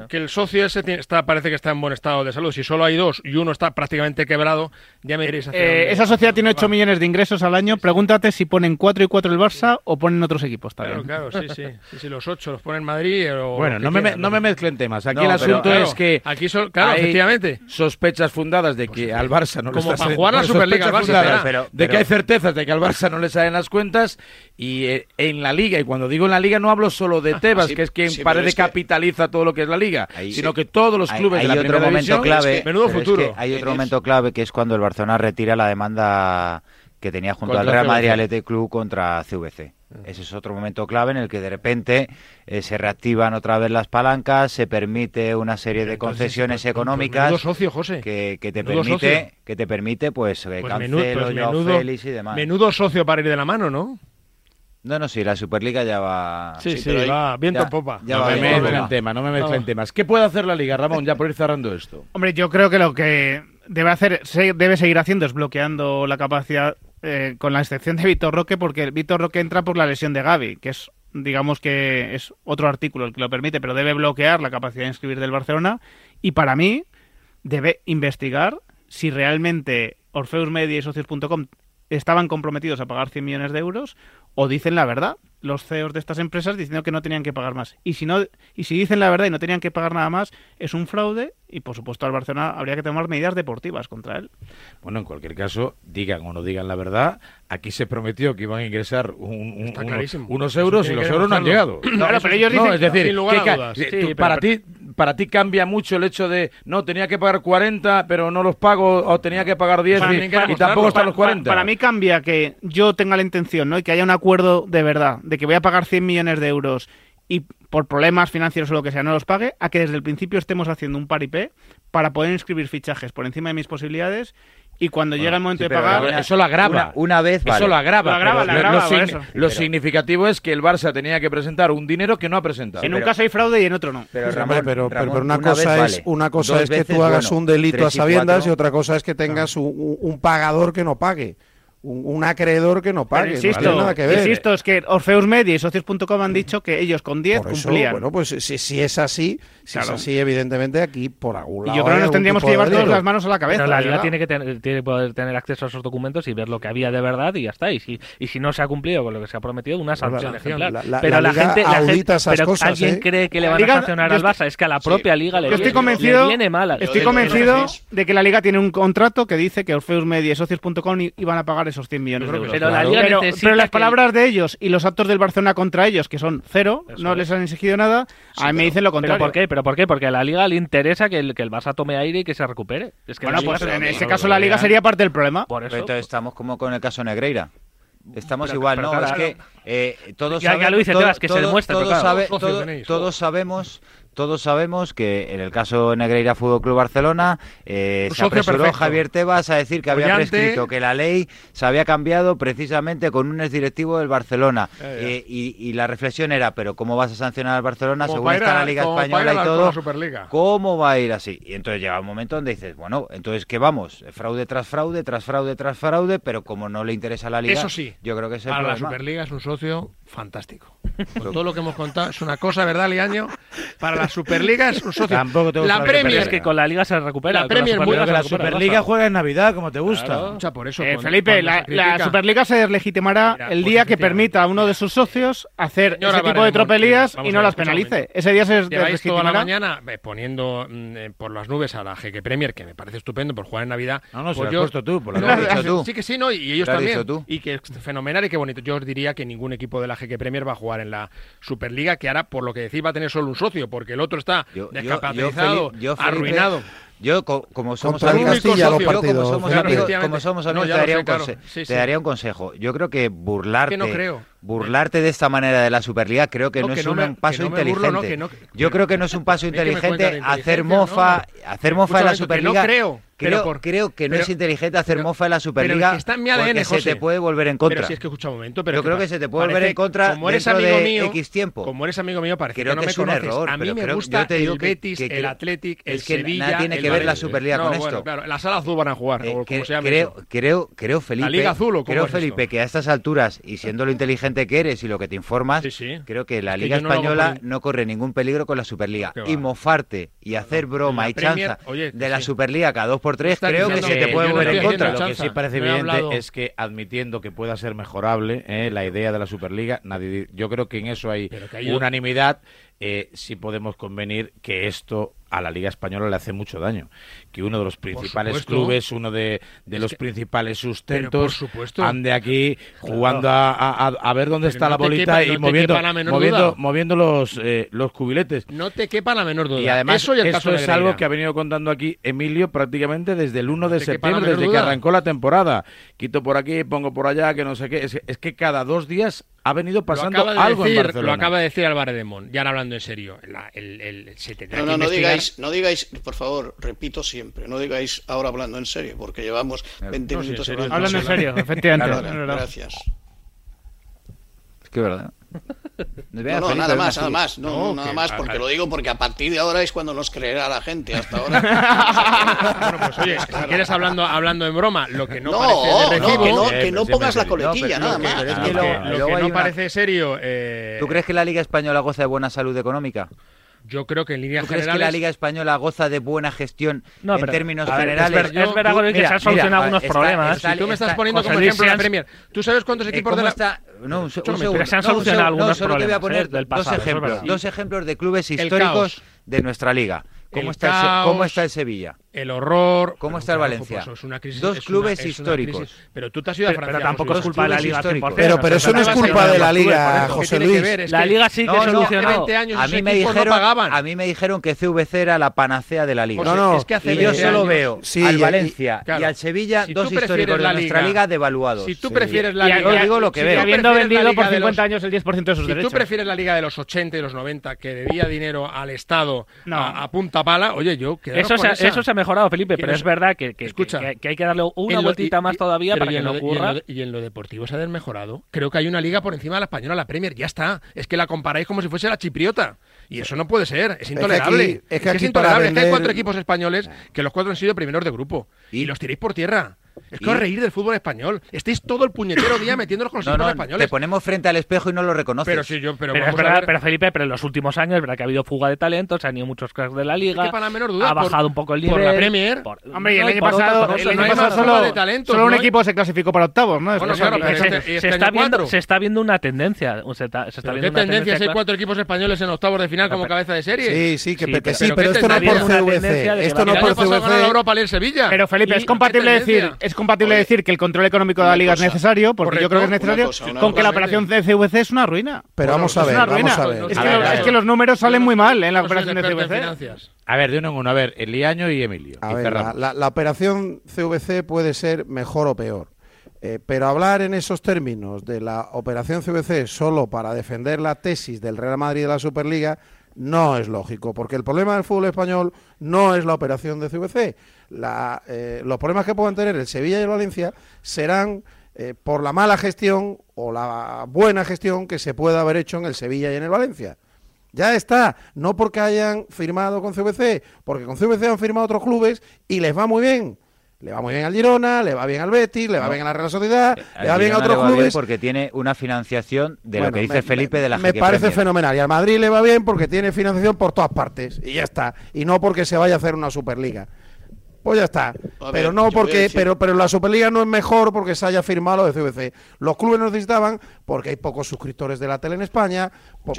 que, el socio ese está, parece que está en buen estado de salud. Si solo hay dos y uno está prácticamente quebrado, ya me diréis. Eh, esa sociedad tiene 8 millones de ingresos al año. Pregúntate si ponen 4 y 4 el Barça o ponen otros equipos también. Claro, claro, sí, sí. sí, los 8 los ponen Madrid o. Bueno, no me, no me mezclen temas. Aquí es que. Aquí son, claro, efectivamente. Sospechas fundadas de que al Barça no le está para jugar la Superliga al Barça, de que hay certezas de que al Barça no le salen las cuentas y eh, en la Liga, y cuando digo en la Liga no hablo solo de Tebas, que es quien parece capitaliza todo lo que es la Liga, sino que todos los clubes hay, de la otro momento clave, menudo futuro. hay otro momento clave que es cuando el Barcelona retira la demanda que tenía junto al Real Madrid Athletic Club contra CVC. Ese es otro momento clave en el que de repente eh, se reactivan otra vez las palancas, se permite una serie de concesiones económicas socio, José. Que, te permite que te permite pues, eh, pues Cancelo, menudo, Félix y demás. Menudo socio para ir de la mano, ¿no? No, no, sí, la Superliga ya va. Sí, sí, va viento en popa. no, me mezclen en tema, no me mezclen temas. ¿Qué puede hacer la Liga, Ramón, ya por ir cerrando esto? Hombre, yo creo que lo que debe hacer, debe seguir haciendo es bloqueando la capacidad, eh, con la excepción de Víctor Roque, porque Víctor Roque entra por la lesión de Gaby, que es, digamos que es otro artículo el que lo permite, pero debe bloquear la capacidad de inscribir del Barcelona. Y para mí, debe investigar si realmente Orfeus Media y Socios.com estaban comprometidos a pagar 100 millones de euros o dicen la verdad los CEOs de estas empresas diciendo que no tenían que pagar más. Y si no y si dicen la verdad y no tenían que pagar nada más, es un fraude y por supuesto al Barcelona habría que tomar medidas deportivas contra él. Bueno, en cualquier caso, digan o no digan la verdad, aquí se prometió que iban a ingresar unos euros y los euros no han llegado. Claro, pero ellos dicen, es decir, que, para ti para ti cambia mucho el hecho de no tenía que pagar 40 pero no los pago o tenía que pagar 10 y, tampoco están los 40 para, mí cambia que yo tenga la intención ¿no? y que haya un acuerdo de verdad de que voy a pagar 100 millones de euros y por problemas financieros o lo que sea no los pague, a que desde el principio estemos haciendo un paripé para poder inscribir fichajes por encima de mis posibilidades y cuando llega el momento de pagar eso lo agrava. una, vez eso lo agrava, lo, lo, significativo es que el Barça tenía que presentar un dinero que no ha presentado. En un caso hay fraude y en otro no. Pero, pero, una, cosa es una cosa es que tú hagas un delito a sabiendas y, otra cosa es que tengas un pagador que no pague un, acreedor que no pague. insisto, nada que ver. insisto, es que Orfeus Media y Socios.com han dicho que ellos con 10 cumplían. Bueno, pues si, si es así, si es así, evidentemente aquí por algún lado. Y yo creo que nos tendríamos que llevar todas las manos a la cabeza. Pero la Liga tiene que, tener, tiene poder tener acceso a esos documentos y ver lo que había de verdad y ya está. Y si, y si no se ha cumplido con lo que se ha prometido, una sanción ejemplar. pero la, gente, pero alguien ¿eh? cree que le van a sancionar al Barça, es que a la propia Liga le, estoy convencido, viene mal. Estoy convencido de que la Liga tiene un contrato que dice que Orfeus Media y Socios.com iban a pagar esos 100 millones de euros. Pero, las palabras de ellos y los actos del Barcelona contra ellos, que son cero, no les han exigido nada, a mí me dicen lo contrario. ¿Pero por qué? ¿Pero por qué? Porque a la Liga le interesa que el, que el Barça tome aire y que se recupere. Es que bueno, pues en ese caso la Liga sería parte del problema. Por eso. Entonces estamos como con el caso Negreira. Estamos igual, ¿no? es que eh, todos, ya, ya lo dice Tebas, que se demuestra. todos sabemos todos sabemos que en el caso Negreira Fútbol Club Barcelona eh, se apresuró Javier Tebas a decir que había prescrito que la ley se había cambiado precisamente con un exdirectivo del Barcelona. Eh, y, la reflexión era pero cómo vas a sancionar al Barcelona según está la Liga española y todo cómo va a ir así y entonces llega un momento donde dices bueno entonces qué vamos fraude tras fraude tras fraude tras fraude pero como no le interesa la Liga eso sí yo creo que es el la Superliga es un socio fantástico. [laughs] Todo lo que hemos contado es una cosa verdad Liaño para la Superliga es un socio. la Premier es que con la Liga se recupera. La Premier, la, la Superliga juega en Navidad, como te gusta. por eso, eh, Felipe, la, Superliga se deslegitimará el pues día que permita a uno de sus socios hacer ese tipo de tropelías y no las penalice. Ese día se deslegitimará. toda la mañana eh, poniendo mm, eh, por las nubes a la Jeque Premier, que me parece estupendo por jugar en Navidad. No, no, pues se lo has puesto tú. Por Sí que sí, no, y ellos también. Y que es fenomenal y qué bonito. Yo os diría que ningún equipo de la Jeque Premier va a jugar en la Superliga, que ahora, por lo que decís, va a tener solo un socio, porque el otro está descapitalizado, arruinado. Yo, como somos amigos, como somos amigos, como somos amigos te, daría un te, daría un consejo. Yo creo que burlarte, burlarte de esta manera de la Superliga creo que no, es un paso inteligente. Yo creo que no es un [laughs] paso inteligente hacer mofa, hacer mofa de la Superliga. creo Creo, creo que no es inteligente hacer mofa en la Superliga pero está en mi ADN, porque se te puede volver en contra. Pero si es que escucha un momento, pero yo creo que se te puede volver en contra como eres amigo mío, X tiempo. Como eres amigo mío, parece creo que, no es un error. A mí me gusta el Betis, el Athletic, el Sevilla. Nada tiene que ver la Superliga con esto. Claro, la sala azul van a jugar, eh, como se creo, creo, creo, Felipe. La Liga Azul, Creo, Felipe, que a estas alturas y siendo lo inteligente que eres y lo que te informas, creo que la Liga española no corre ningún peligro con la Superliga. Y mofarte y hacer broma y chanza de la Superliga cada dos por tres, creo que se te puede volver en contra. Lo que sí parece evidente es que admitiendo que pueda ser mejorable eh, la idea de la Superliga, nadie, yo creo que en eso hay, unanimidad. Eh, sí podemos convenir que esto a la Liga Española le hace mucho daño. Que uno de los principales clubes, uno de, los principales sustentos, ande aquí jugando a, ver dónde está la bolita y moviendo, moviendo, moviendo, los, eh, los cubiletes. No te quepa la menor duda. Y además, eso, es algo que ha venido contando aquí Emilio prácticamente desde el 1 de septiembre, desde que arrancó la temporada. Quito por aquí, pongo por allá, que no sé qué. Es, que cada dos días ha venido pasando algo en Barcelona. Lo acaba de decir Álvarez de Mon, ya hablando en serio. el, el, no, no, no digáis no digáis, por favor, repito siempre, no digáis ahora hablando en serio, porque llevamos 20 minutos hablando, hablando en serio. efectivamente. gracias. Es que verdad. No, no, nada más, nada más, no, nada más, porque lo digo porque a partir de ahora es cuando nos creerá la gente. Hasta ahora. [laughs] bueno, pues oye, si quieres hablando, hablando en broma, lo que no, parece de recibo, que no, pongas la coletilla, nada más. lo, que no parece serio. Eh... ¿Tú crees que la Liga Española goza de buena salud económica? Yo creo que en línea ¿Tú crees que la Liga Española goza de buena gestión en términos generales? es, verdad que se han solucionado algunos problemas. si tú me estás poniendo como ejemplo la Premier, ¿tú sabes cuántos eh, equipos de la... Está? No, un, se han solucionado algunos solo problemas. te voy a poner del dos ejemplos, dos ejemplos de clubes históricos de nuestra liga. ¿Cómo, está, el, ¿Cómo está el Sevilla? El horror. ¿Cómo está el Valencia? Pues, Dos clubes históricos. Pero tú te has ido a Francia. Pero tampoco es culpa de la Liga. Pero, pero eso no es culpa de la Liga, José Luis. La Liga sí que solucionó. A mí, me dijeron, a mí me dijeron que CVC era la panacea de la Liga. No, no. y yo solo veo al Valencia y al Sevilla, dos históricos de nuestra Liga devaluados. Si tú prefieres la Liga. Yo digo lo que veo. Habiendo vendido por 50 años el 10% de sus derechos. Si tú prefieres la Liga de los 80 y los 90, que debía dinero al Estado a punta pala, oye, yo eso se, eso se ha mejorado, Felipe, pero es verdad que, que, Escucha, que, hay que darle una vueltita más todavía para que no ocurra. Y en, lo, deportivo se ha desmejorado. Creo que hay una liga por encima de la española, la Premier, ya está. Es que la comparáis como si fuese la chipriota. Y eso no puede ser, es intolerable. Es que, es, intolerable. Es que hay cuatro equipos españoles que los cuatro han sido primeros de grupo. ¿Y? los tiréis por tierra. Es que os reír del fútbol español. Estáis todo el puñetero día metiéndonos con los equipos españoles. Te ponemos frente al espejo y no lo reconoces. Pero sí, yo, pero, pero, Felipe, pero en los últimos años, verdad que ha habido fuga de talentos, se han ido muchos cracks de la liga. para la menor duda, ha bajado un poco el nivel. Por la Premier. Hombre, y el año pasado, el año pasado solo, de talentos, solo un equipo se clasificó para octavos, ¿no? Bueno, claro, se, este se, está viendo, se está viendo una tendencia. Se está, se está viendo ¿Qué tendencia? Si hay cuatro equipos españoles en octavos de final como cabeza de serie. Sí, sí, que sí, pero esto no por CVC. Esto no por CVC. Europa el Sevilla. Pero Felipe, es compatible decir, es compatible decir que el control económico de la liga es necesario, porque yo creo que es necesario, con que la operación de CVC es una ruina. Pero vamos a ver, vamos a ver. Es que los números salen muy mal en la operación de CVC. A ver, de uno en uno. A ver, Eliaño y Emilio. A ver, la, operación CVC puede ser mejor o peor. Eh, pero hablar en esos términos de la operación CVC solo para defender la tesis del Real Madrid de la Superliga no es lógico, porque el problema del fútbol español no es la operación de CVC la, eh, los problemas que puedan tener el Sevilla y el Valencia serán eh, por la mala gestión o la buena gestión que se pueda haber hecho en el Sevilla y en el Valencia. Ya está, no porque hayan firmado con CVC, porque con CVC han firmado otros clubes y les va muy bien. Le va muy bien al Girona, le va bien al Betis, le va bien a la Real Sociedad, eh, le va bien a otros clubes. porque tiene una financiación de lo que dice Felipe de la Me parece fenomenal. Y al Madrid le va bien porque tiene financiación por todas partes. Y ya está. Y no porque se vaya a hacer una Superliga. Pues ya está. pero no porque, pero, pero la Superliga no es mejor porque se haya firmado lo de CVC. Los clubes necesitaban porque hay pocos suscriptores de la tele en España,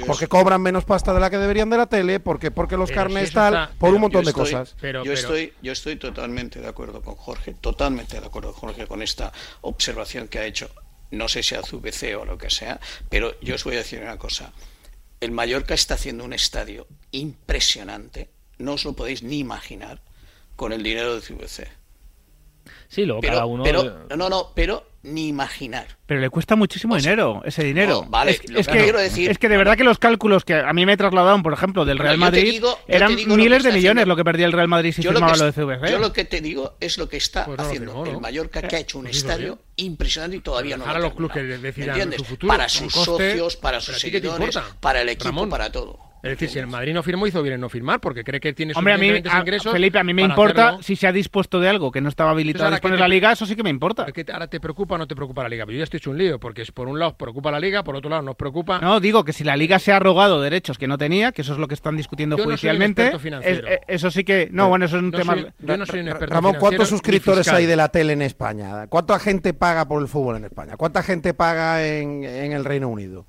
porque cobran menos pasta de la que deberían de la tele, porque porque los carnes tal, por un montón de cosas. yo estoy, yo estoy totalmente de acuerdo con Jorge, totalmente de acuerdo con Jorge con esta observación que ha hecho. No sé si a CVC o lo que sea, pero yo os voy a decir una cosa. El Mallorca está haciendo un estadio impresionante, no os lo podéis ni imaginar con el dinero de CVC. Sí, luego pero, cada uno. Pero, no, no, pero ni imaginar. Pero le cuesta muchísimo dinero, ese dinero. vale, es, que, quiero decir, es que de verdad que los cálculos que a mí me trasladaron, por ejemplo, del Real Madrid, eran miles de millones lo que perdía el Real Madrid si firmaba lo, de CVC. Yo lo que te digo es lo que está pues haciendo el Mallorca, que ha hecho un pues estadio impresionante y todavía no lo los clubes que decidan su futuro, para sus socios, para sus seguidores, para el equipo, para todo. Es decir, si el Madrid no firmó, hizo bien en no firmar, porque cree que tiene Hombre, a mí, ingresos. Felipe, a mí me importa si se ha dispuesto de algo que no estaba habilitado a disponer la liga, eso sí que me importa. Que ahora te preocupa o no te preocupa la liga. Pero yo ya estoy hecho un lío, porque por un lado preocupa la liga, por otro lado nos preocupa. No, digo que si la liga se ha rogado derechos que no tenía, que eso es lo que están discutiendo judicialmente. Eh, eso sí que. No, bueno, eso es un tema. yo no soy un experto Ramón, ¿cuántos suscriptores hay de la tele en España? ¿Cuánta gente paga por el fútbol en España? ¿Cuánta gente paga en el Reino Unido?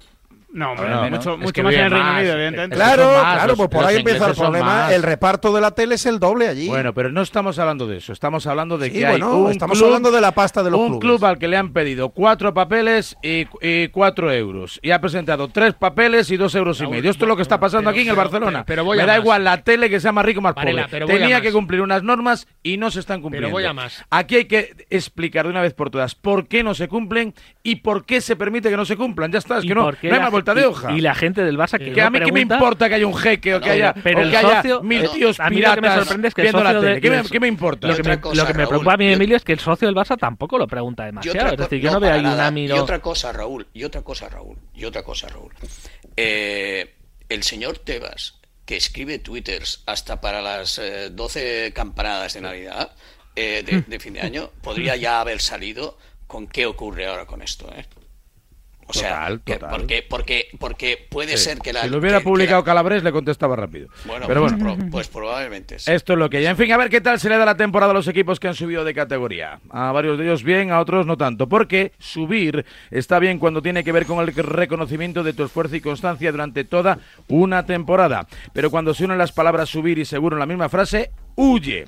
No, mucho, mucho más en el Reino Unido, evidentemente. Claro, claro, pues por ahí empieza el problema. El reparto de la tele es el doble allí. Bueno, pero no estamos hablando de eso. Estamos hablando de que hay un estamos hablando de la pasta de los un club al que le han pedido cuatro papeles y, cuatro euros. Y ha presentado tres papeles y dos euros y medio. Esto es lo que está pasando aquí en el Barcelona. Pero, Me da igual la tele que sea más rico o más pobre. Tenía que cumplir unas normas y no se están cumpliendo. Pero voy a más. Aquí hay que explicar de una vez por todas por qué no se cumplen y por qué se permite que no se cumplan. Ya está, es que no, no hay más vuelta de hoja. Y la gente del Barça que, a mí qué me importa que haya un jeque o que haya, pero el socio, mil tíos a mí piratas lo que me sorprende es que viendo la tele. ¿Qué, me, ¿Qué, me, importa? Lo que me, lo que me preocupa a mí, Emilio, es que el socio del Barça tampoco lo pregunta demasiado. Es decir, yo no, veo ahí un amigo. Y otra cosa, Raúl, y otra cosa, Raúl, y otra cosa, Raúl. Eh, el señor Tebas, que escribe twitters hasta para las eh, 12 campanadas de Navidad, eh, de, de, fin de año, podría ya haber salido con qué ocurre ahora con esto. ¿eh? O sea, porque, porque, porque puede ser que la. Si lo hubiera publicado Calabres, le contestaba rápido. Bueno, Pero pues, bueno. pues probablemente Esto es lo que ya. En fin, a ver qué tal se le da la temporada a los equipos que han subido de categoría. A varios de ellos bien, a otros no tanto. Porque subir está bien cuando tiene que ver con el reconocimiento de tu esfuerzo y constancia durante toda una temporada. Pero cuando se unen las palabras subir y seguro en la misma frase, huye.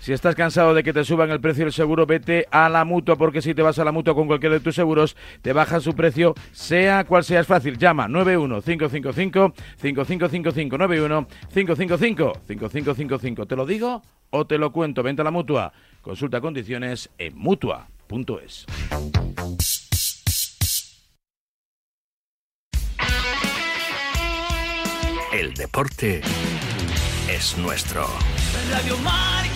Si estás cansado de que te suban el precio del seguro, vete a la mutua, porque si te vas a la mutua con cualquiera de tus seguros, te bajan su precio, sea cual sea. Es fácil, llama 91-555-5555, 91-555-5555. ¿Te lo digo o te lo cuento? Vente a la mutua. Consulta condiciones en mutua.es. El deporte es nuestro. Radio Marca.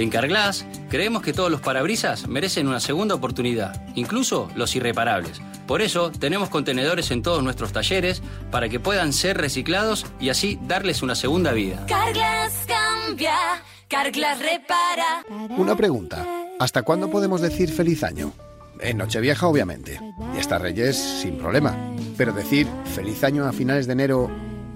En Carglass creemos que todos los parabrisas merecen una segunda oportunidad, incluso los irreparables. Por eso tenemos contenedores en todos nuestros talleres para que puedan ser reciclados y así darles una segunda vida. Carglass cambia, Carglass repara. Una pregunta. ¿Hasta cuándo podemos decir feliz año? En Nochevieja, obviamente. Y hasta Reyes, sin problema. Pero decir feliz año a finales de enero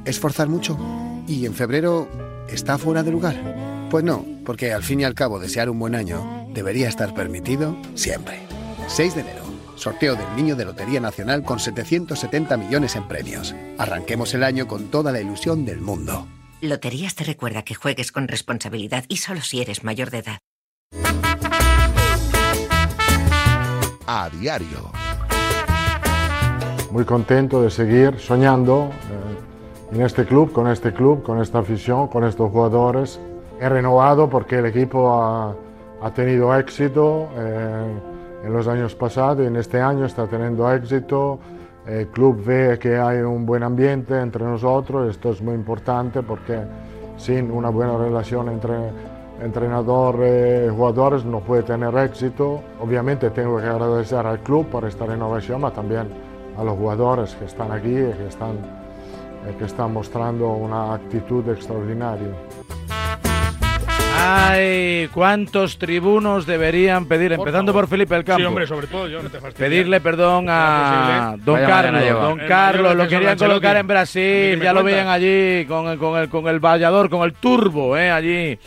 es forzar mucho. ¿Y en febrero está fuera de lugar? Pues no, porque al fin y al cabo desear un buen año debería estar permitido siempre. 6 de enero. Sorteo del Niño de Lotería Nacional con 770 millones en premios. Arranquemos el año con toda la ilusión del mundo. Loterías te recuerda que juegues con responsabilidad y solo si eres mayor de edad. A diario. Muy contento de seguir soñando eh, en este club, con este club, con esta afición, con estos jugadores. He renovado porque el equipo ha, ha tenido éxito. eh, en los años pasados y en este año está teniendo éxito. El club ve que hay un buen ambiente entre nosotros, esto es muy importante porque sin una buena relación entre entrenador y jugadores no puede tener éxito. Obviamente tengo que agradecer al club por esta renovación, pero también a los jugadores que están aquí y que están, eh, que están mostrando una actitud extraordinaria. Ay, cuántos tribunos deberían pedir, empezando por Felipe el Campo. Sí, hombre, sobre todo yo, no te fastidies. Pedirle perdón a. Don Vaya Carlos. Don El Carlos, lo querían colocar en Brasil, ya lo veían allí con el, con el, con el vallador, con el turbo, eh, allí.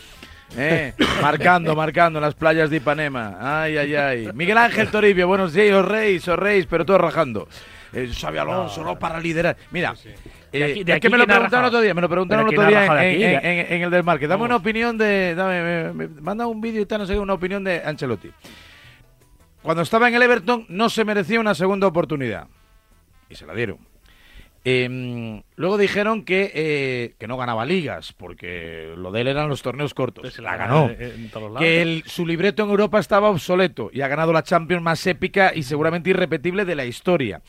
eh, [laughs] marcando, marcando en las playas de Ipanema. Ay, ay, ay. Miguel Ángel Toribio, buenos días, os reis, os reis, pero todos rajando. Eh, Xavi Alonso, no, para liderar. Mira, aquí- eh, de es que me lo preguntaron otro día, me lo preguntaron otro día en, aquí, en- ya. en- en el del market. Dame Vamos. una opinión de. Dame, me- me- manda un vídeo y tal, no sé una opinión de Ancelotti. Cuando estaba en el Everton no se merecía una segunda oportunidad. Y se la dieron. Em, luego dijeron que, eh, que no ganaba ligas, porque lo de él eran los torneos cortos. Pues se la ganó. gana en- en todos lados. Que el- su libreto en Europa estaba obsoleto y ha ganado la Champions más épica y seguramente irrepetible de la historia.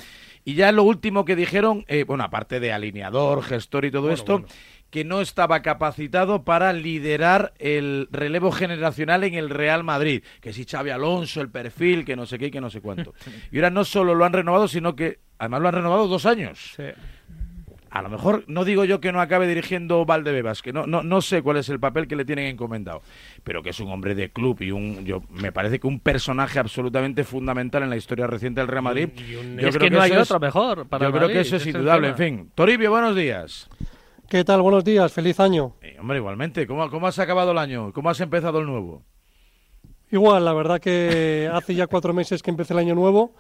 Y ya lo último que dijeron, eh, bueno, aparte de alineador, gestor y todo Bueno, esto, que no estaba capacitado para liderar el relevo generacional en el Real Madrid. Que si Xavi Alonso, el perfil, que no sé qué que no sé cuánto. [laughs] Y ahora no solo lo han renovado, sino que además lo han renovado dos años. A lo mejor no digo yo que no acabe dirigiendo Valdebebas, que no, no, no sé cuál es el papel que le tienen encomendado, pero que es un hombre de club y un yo me parece que un personaje absolutamente fundamental en la historia reciente del Real Madrid. Y Yo es creo que no hay es- otro mejor para Yo creo que Madrid, eso es indudable. En fin, Toribio, buenos días. ¿Qué tal? Buenos días, feliz año. Eh, hombre, igualmente, ¿cómo, ¿cómo has acabado el año? ¿Cómo has empezado el nuevo? Igual, la verdad que hace ya cuatro meses que empecé el año nuevo,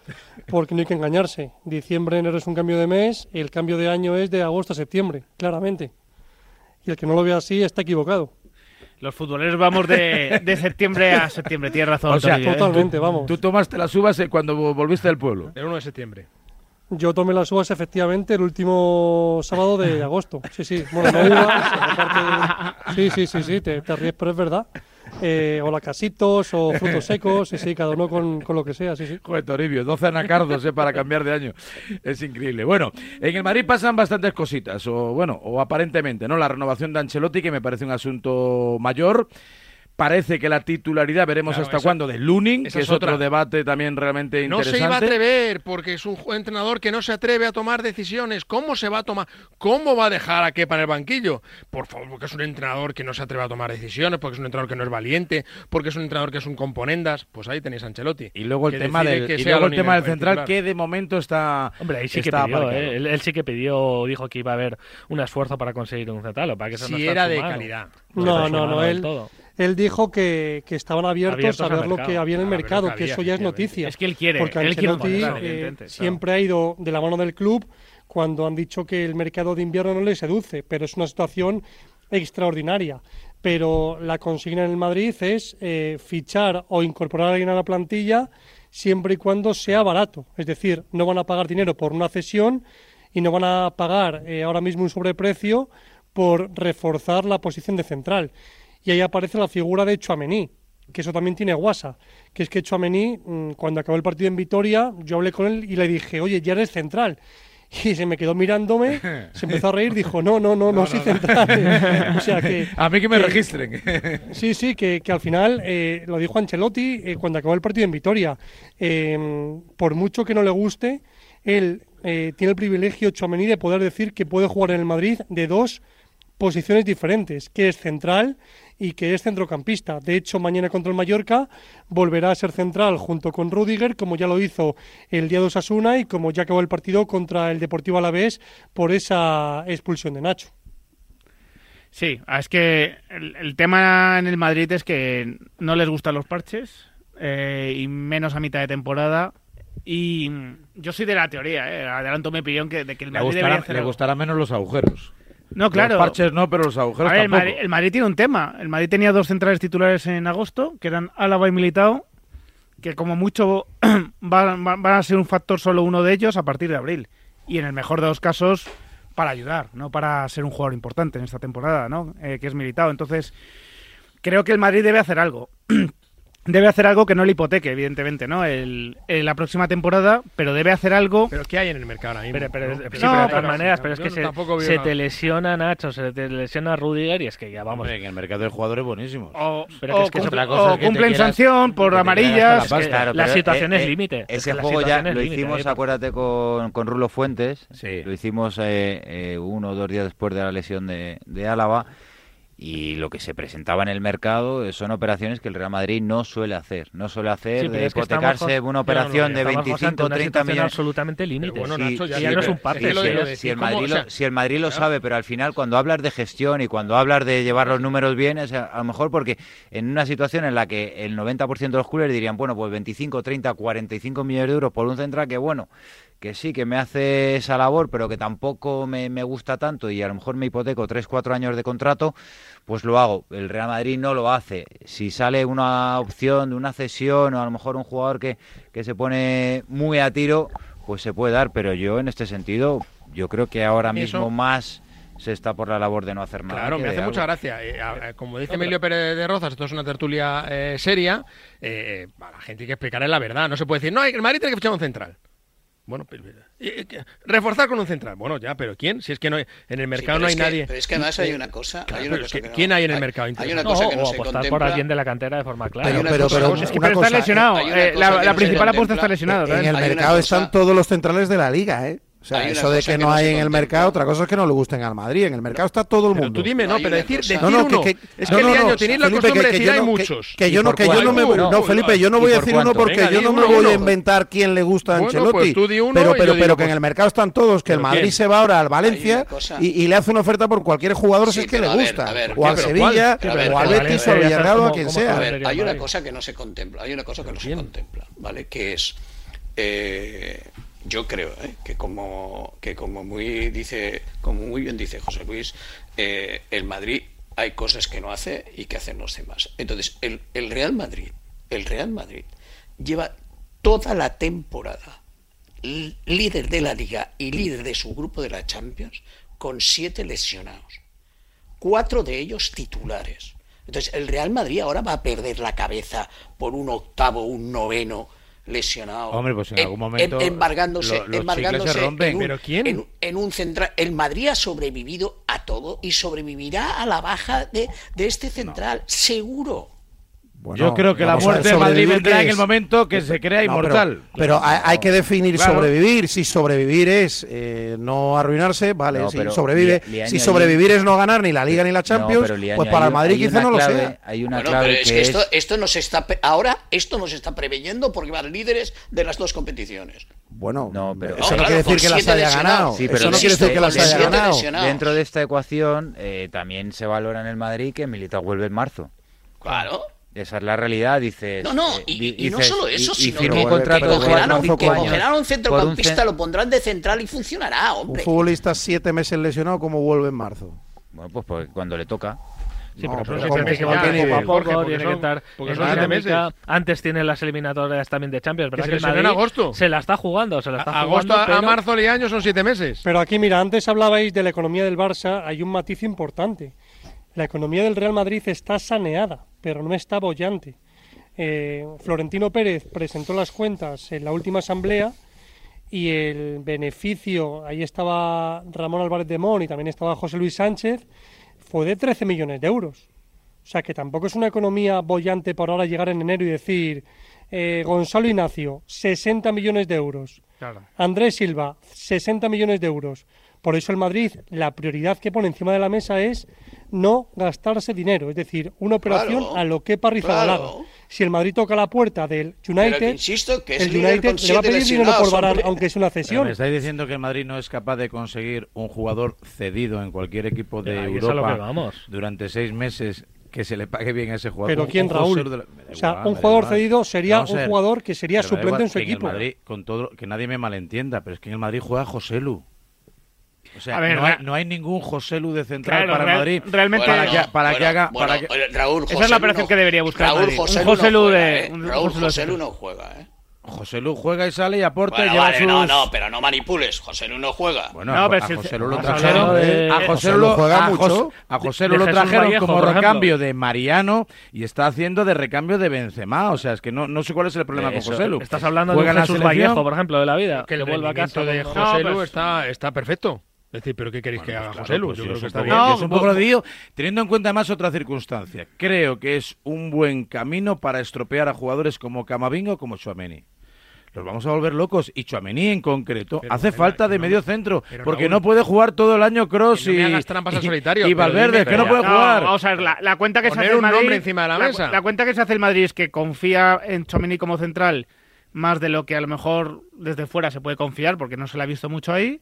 porque no hay que engañarse. Diciembre, enero es un cambio de mes, el cambio de año es de agosto a septiembre, claramente. Y el que no lo vea así está equivocado. Los futboleros vamos de, de septiembre a septiembre, tienes razón. O sea, Toribio, ¿eh? totalmente, vamos. Tú tomaste las uvas eh, cuando vo- volviste del pueblo. El 1 de septiembre. Yo tomé las uvas efectivamente el último sábado de agosto. Sí, sí. Bueno, no uvas, [laughs] aparte de- Sí, sí, sí, sí, te, te ríes, pero es verdad. Eh, o lacasitos, o frutos secos, sí, sí, cada uno con, con lo que sea, sí, sí. Joder, Toribio, 12 anacardos eh, para cambiar de año. Es increíble. Bueno, en el Madrid pasan bastantes cositas, o bueno, o aparentemente, ¿no? La renovación de Ancelotti, que me parece un asunto mayor. Parece que la titularidad, veremos Claro, hasta esa- cuándo, de Lunin, que es, otro debate también realmente No se interesante. iba a atrever porque es un entrenador que no se atreve a tomar decisiones. ¿Cómo se va a tomar? ¿Cómo va a dejar a Kepa en el banquillo? Por favor, porque es un entrenador que no se atreve a tomar decisiones, porque es un entrenador que no es valiente, porque es un entrenador que es un componendas. Pues ahí tenéis a Ancelotti. Y luego el tema del, que y sea luego el tema del el central, titular. que de momento está. Hombre, ahí sí que está pidió. ¿eh? él, él sí que pidió, dijo que iba a haber un esfuerzo para conseguir un central, para que eso no Si está era de calidad. No, No, no, no, él, todo. Él dijo que, que estaban abiertos, Abiertos a ver lo que había en el A mercado, que eso ya es noticia. Es que él quiere, Porque él quiere eh, claro. siempre ha ido de la mano del club cuando han dicho que el mercado de invierno no le seduce, pero es una situación extraordinaria. Pero la consigna en el Madrid es eh, fichar o incorporar a alguien a la plantilla siempre y cuando sea barato. Es decir, no van a pagar dinero por una cesión y no van a pagar eh, ahora mismo un sobreprecio por reforzar la posición de central. Y ahí aparece la figura de Chouameni, que eso también tiene guasa, que es que Chouameni, mm, cuando acabó el partido en Vitoria, yo hablé con él y le dije, oye, ya eres central. [laughs] Y se me quedó mirándome, se empezó a reír, dijo, no, no, no, no, soy central. [laughs] o sea que... [laughs] A mí que me registren. Sí, sí, que, que al final eh, lo dijo Ancelotti eh, cuando acabó el partido en Vitoria. Eh, por mucho que no le guste, él eh, tiene el privilegio, Chouameni, de poder decir que puede jugar en el Madrid de dos posiciones diferentes, que es central y que es centrocampista. De hecho, mañana contra el Mallorca volverá a ser central junto con Rudiger, como ya lo hizo el día de Osasuna y como ya acabó el partido contra el Deportivo Alavés por esa expulsión de Nacho. Sí, es que el, tema en el Madrid es que no les gustan los parches eh, y menos a mitad de temporada. Y yo soy de la teoría, eh, adelanto mi opinión, que, de que el Le Madrid gustará, debería hacer le gustará menos los agujeros. No, claro. Los parches no, pero los agujeros el. Madrid, el Madrid tiene un tema. El Madrid tenía dos centrales titulares en agosto, que eran Álava y Militao, que como mucho [clears throat] van, van- van a ser un factor solo uno de ellos a partir de abril. Y en el mejor de los casos, para ayudar, no para ser un jugador importante en esta temporada, ¿no? Eh, que es Militao. Entonces, creo que el Madrid debe hacer algo. [clears throat] debe hacer algo que no le hipoteque, evidentemente, ¿no? El, el- la próxima temporada, pero debe hacer algo. Pero ¿qué hay en el mercado ahora mismo? Pero, pero- ¿no? sí, Que pero de todas maneras, pero es que se, te lesiona Nacho, se te lesiona Rudiger y es que ya vamos. Hombre, en el mercado de jugadores buenísimos. O, Pero que o es que es cosa o es que cumplen quieras- sanción por que amarillas. la que- pasta. Claro, la pero, situación es eh, límite. Es Ese que la juego ya es lo hicimos, ahí. acuérdate, con, con Rulo Fuentes. Sí. Lo hicimos eh, eh, uno o dos días después de la lesión de, de Álava. Y lo que se presentaba en el mercado son operaciones que el Real Madrid no suele hacer. No suele hacer Sí, de es que estamos hipotecarse con- una no, no, no, operación de estamos ante 25 o una 30 situación millones. absolutamente límite. Bueno, Sí, Nacho, ya sí, sí, ya no es un es es- si. Madrid, O sea, lo, si el Madrid lo sabe, pero al final cuando hablas de gestión y cuando hablas de llevar los números bien, es a, a lo mejor porque en una situación en la que el 90% de los culers dirían, bueno, pues 25, 30, 45 millones de euros por un central que bueno, que sí, que me hace esa labor, pero que tampoco me, me gusta tanto y a lo mejor me hipoteco 3, 4 años de contrato, pues lo hago. El Real Madrid no lo hace. Si sale una opción de una cesión o a lo mejor un jugador que, que se pone muy a tiro, pues se puede dar, pero yo en este sentido, yo creo que ahora mismo Eso- más se está por la labor de no hacer nada. Claro, me hace mucha algo. gracia. Eh, a- a- como dice Emilio Pérez de Rozas, esto es una tertulia eh, seria. eh, eh, a la gente hay que explicarle la verdad. No se puede decir, no, el Madrid tiene que fichar un central. Bueno, pero- eh, eh, reforzar con un central. Bueno, ya, pero ¿quién? Si es que no hay- en el mercado no hay que- nadie. pero es que además hay una cosa- Claro, hay una cosa ¿qui- que no- ¿Quién hay en el hay- mercado? hay una cosa No, que no o se apostar por alguien de la cantera de forma clara. Pero- pero- cosa- pero es que está lesionado. Eh, la la principal apuesta está lesionado. En el mercado cosa- están todos los centrales de la liga, ¿eh? O sea, Hay eso de que que no no hay en el mercado, otra cosa es que no le gusten al Madrid. En el mercado está todo el Pero mundo. tú dime, No, pero decir, decir No, no, uno. que- que- es no, que no, no, tenéis la Felipe, costumbre que- de que decir hay muchos. Que ¿Y yo no, que yo no me, Felipe, yo no ¿y voy a decir uno porque Venga, yo no me voy a inventar quién le gusta a Ancelotti. pues pero pero, pero que en pues- el mercado están todos, que el ¿Pero Madrid se va ahora al Valencia y, le hace una oferta por cualquier jugador si es que le gusta. o al ¿pero Sevilla, o al Betis o al Villarreal o a ¿cómo- quien sea. A ver, hay una cosa que no se contempla, hay una cosa que no se contempla, ¿vale? Que es, eh, yo creo, ¿eh? que como que como muy dice, como muy bien dice José Luis, eh, el Madrid hay cosas que no hace y que hacen los demás. Entonces, el, el Real Madrid, el Real Madrid lleva toda la temporada líder de la liga y líder de su grupo de la Champions con siete lesionados cuatro de ellos titulares. Entonces, el Real Madrid ahora va a perder la cabeza por un octavo, un noveno lesionado. Hombre, pues en algún momento embargándose, lo- los embargándose chicles se rompen. en un, ¿Pero quién? En, en un central. El Madrid ha sobrevivido a todo y sobrevivirá a la baja de, de este central, seguro. Bueno, Yo creo que la muerte de Madrid vendrá ¿qué en el momento que se crea No, pero- inmortal. Pero, hay, hay que definir Claro. sobrevivir. Si sobrevivir es eh, no arruinarse, vale. No, si pero sobrevive, Li- si ahí- sobrevivir es no ganar ni la Liga ni la Champions, No, pero, Liaño, pues para el Madrid quizá no lo sea. Hay una Bueno, clave pero es que esto, es- esto nos está ahora esto nos está preveyendo porque van líderes de las dos competiciones. Bueno, No, pero- eso no, claro, quiere decir que las haya ganado. Sí, eso no quiere decir que las haya ganado. Dentro de esta ecuación eh, también se valora en el Madrid que Militao vuelve en marzo. Claro. Esa es la realidad, dices. No, no, eh, y, no solo eso, y sino que, un contrato que cogerán, que un un centrocampista, cen- lo pondrán de central y funcionará, Un hombre. futbolista siete meses lesionado, como vuelve en marzo? Bueno, pues porque cuando le toca. Sí, No, pero, tiene que ¿Cómo ir tiene poco a que- poco, tiene que estar porque son siete meses. Antes tiene las eliminatorias también de Champions, ¿verdad? se Que el lesionó en agosto. Se la está jugando, se la está Agosto jugando, a, a marzo y año son siete meses. Pero aquí, mira, antes hablabais de la economía del Barça, hay un matiz importante. La economía del Real Madrid está saneada, pero no está bollante. Eh, Florentino Pérez presentó las cuentas en la última asamblea y el beneficio, ahí estaba Ramón Álvarez de Mon y también estaba José Luis Sánchez, fue de 13 millones de euros. O sea que tampoco es una economía bollante por ahora llegar en enero y decir eh, Gonzalo Ignacio, 60 millones de euros. Andrés Silva, 60 millones de euros. Por eso el Madrid, la prioridad que pone encima de la mesa es no gastarse dinero, es decir, una operación a lo que Parrizabalaga. Claro. Si el Madrid toca la puerta del United, insisto que el United le va a pedir dinero por Barán, aunque es una cesión. Pero me estáis diciendo que el Madrid no es capaz de conseguir un jugador cedido en cualquier equipo de Europa durante seis meses que se le pague bien a ese jugador. Pero quién, Raúl? O sea, un jugador cedido sería un jugador que sería suplente en su equipo. Que nadie me malentienda, pero es que en el Madrid juega José Lu. O sea, no, hay, no, hay, ningún José Lu de central para Madrid. Realmente para que, haga. Raúl José Esa es la operación que debería buscar. Raúl José, José Lu, no de, ¿eh? Raúl José, no juega, ¿eh? José Lu juega y sale y aporta y lleva. No, no, pero no manipules. José Lu no juega. Bueno, no, a, pero José Lu lo trajeron. A José juega mucho. A José Lu lo trajeron como recambio de Mariano y está haciendo de recambio de Benzema. O sea, es que no, no sé cuál es el problema con José Lu. Estás hablando de Jesús Vallejo, por ejemplo, de la vida. Que le vuelva a casa. de José Lu está, está perfecto. Es decir, ¿pero qué queréis que pues haga José Luis? Pues Yo creo que está bien. Es un poco teniendo en cuenta además otra circunstancia. Creo que es un buen camino para estropear a jugadores como Camavingo o como Chuameni. Los vamos a volver locos. Y Chuamení en concreto hace falta de medio centro. Porque no puede jugar todo el año Cross y, no trampas solitario, y, Valverde, que no puede jugar. Vamos a ver, la, cuenta que se hace el Madrid, encima de la, mesa. La, cuenta que se hace el Madrid es que confía en Chuamení como central más de lo que a lo mejor desde fuera se puede confiar porque no se la ha visto mucho ahí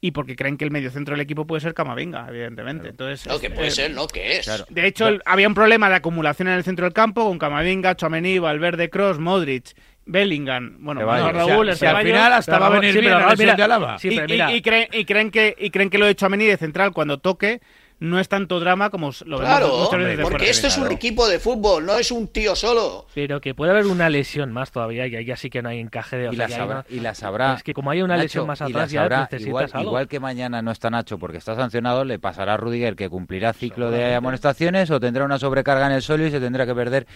y porque creen que el mediocentro del equipo puede ser Camavinga, evidentemente. Entonces, no, que puede eh, ser, no, que es. De hecho, había un problema de acumulación en el centro del campo con Camavinga, Chomení, Valverde, Cross, Modric. Bellingham, bueno, Raúl, o sea, Ceballos, al final hasta va a venir y, creen, que, lo de Chomení de central cuando toque no es tanto drama como lo claro, porque esto es un equipo de fútbol, no es un tío solo. Pero que puede haber una lesión más todavía y ahí sí que no hay encaje de... Y, la, sabrá, y la sabrá. Es que como hay una lesión más atrás ya necesitas igual, algo. que mañana no está Nacho porque está sancionado, le pasará a Rudiger que cumplirá ciclo de amonestaciones o tendrá una sobrecarga en el suelo y se tendrá que perder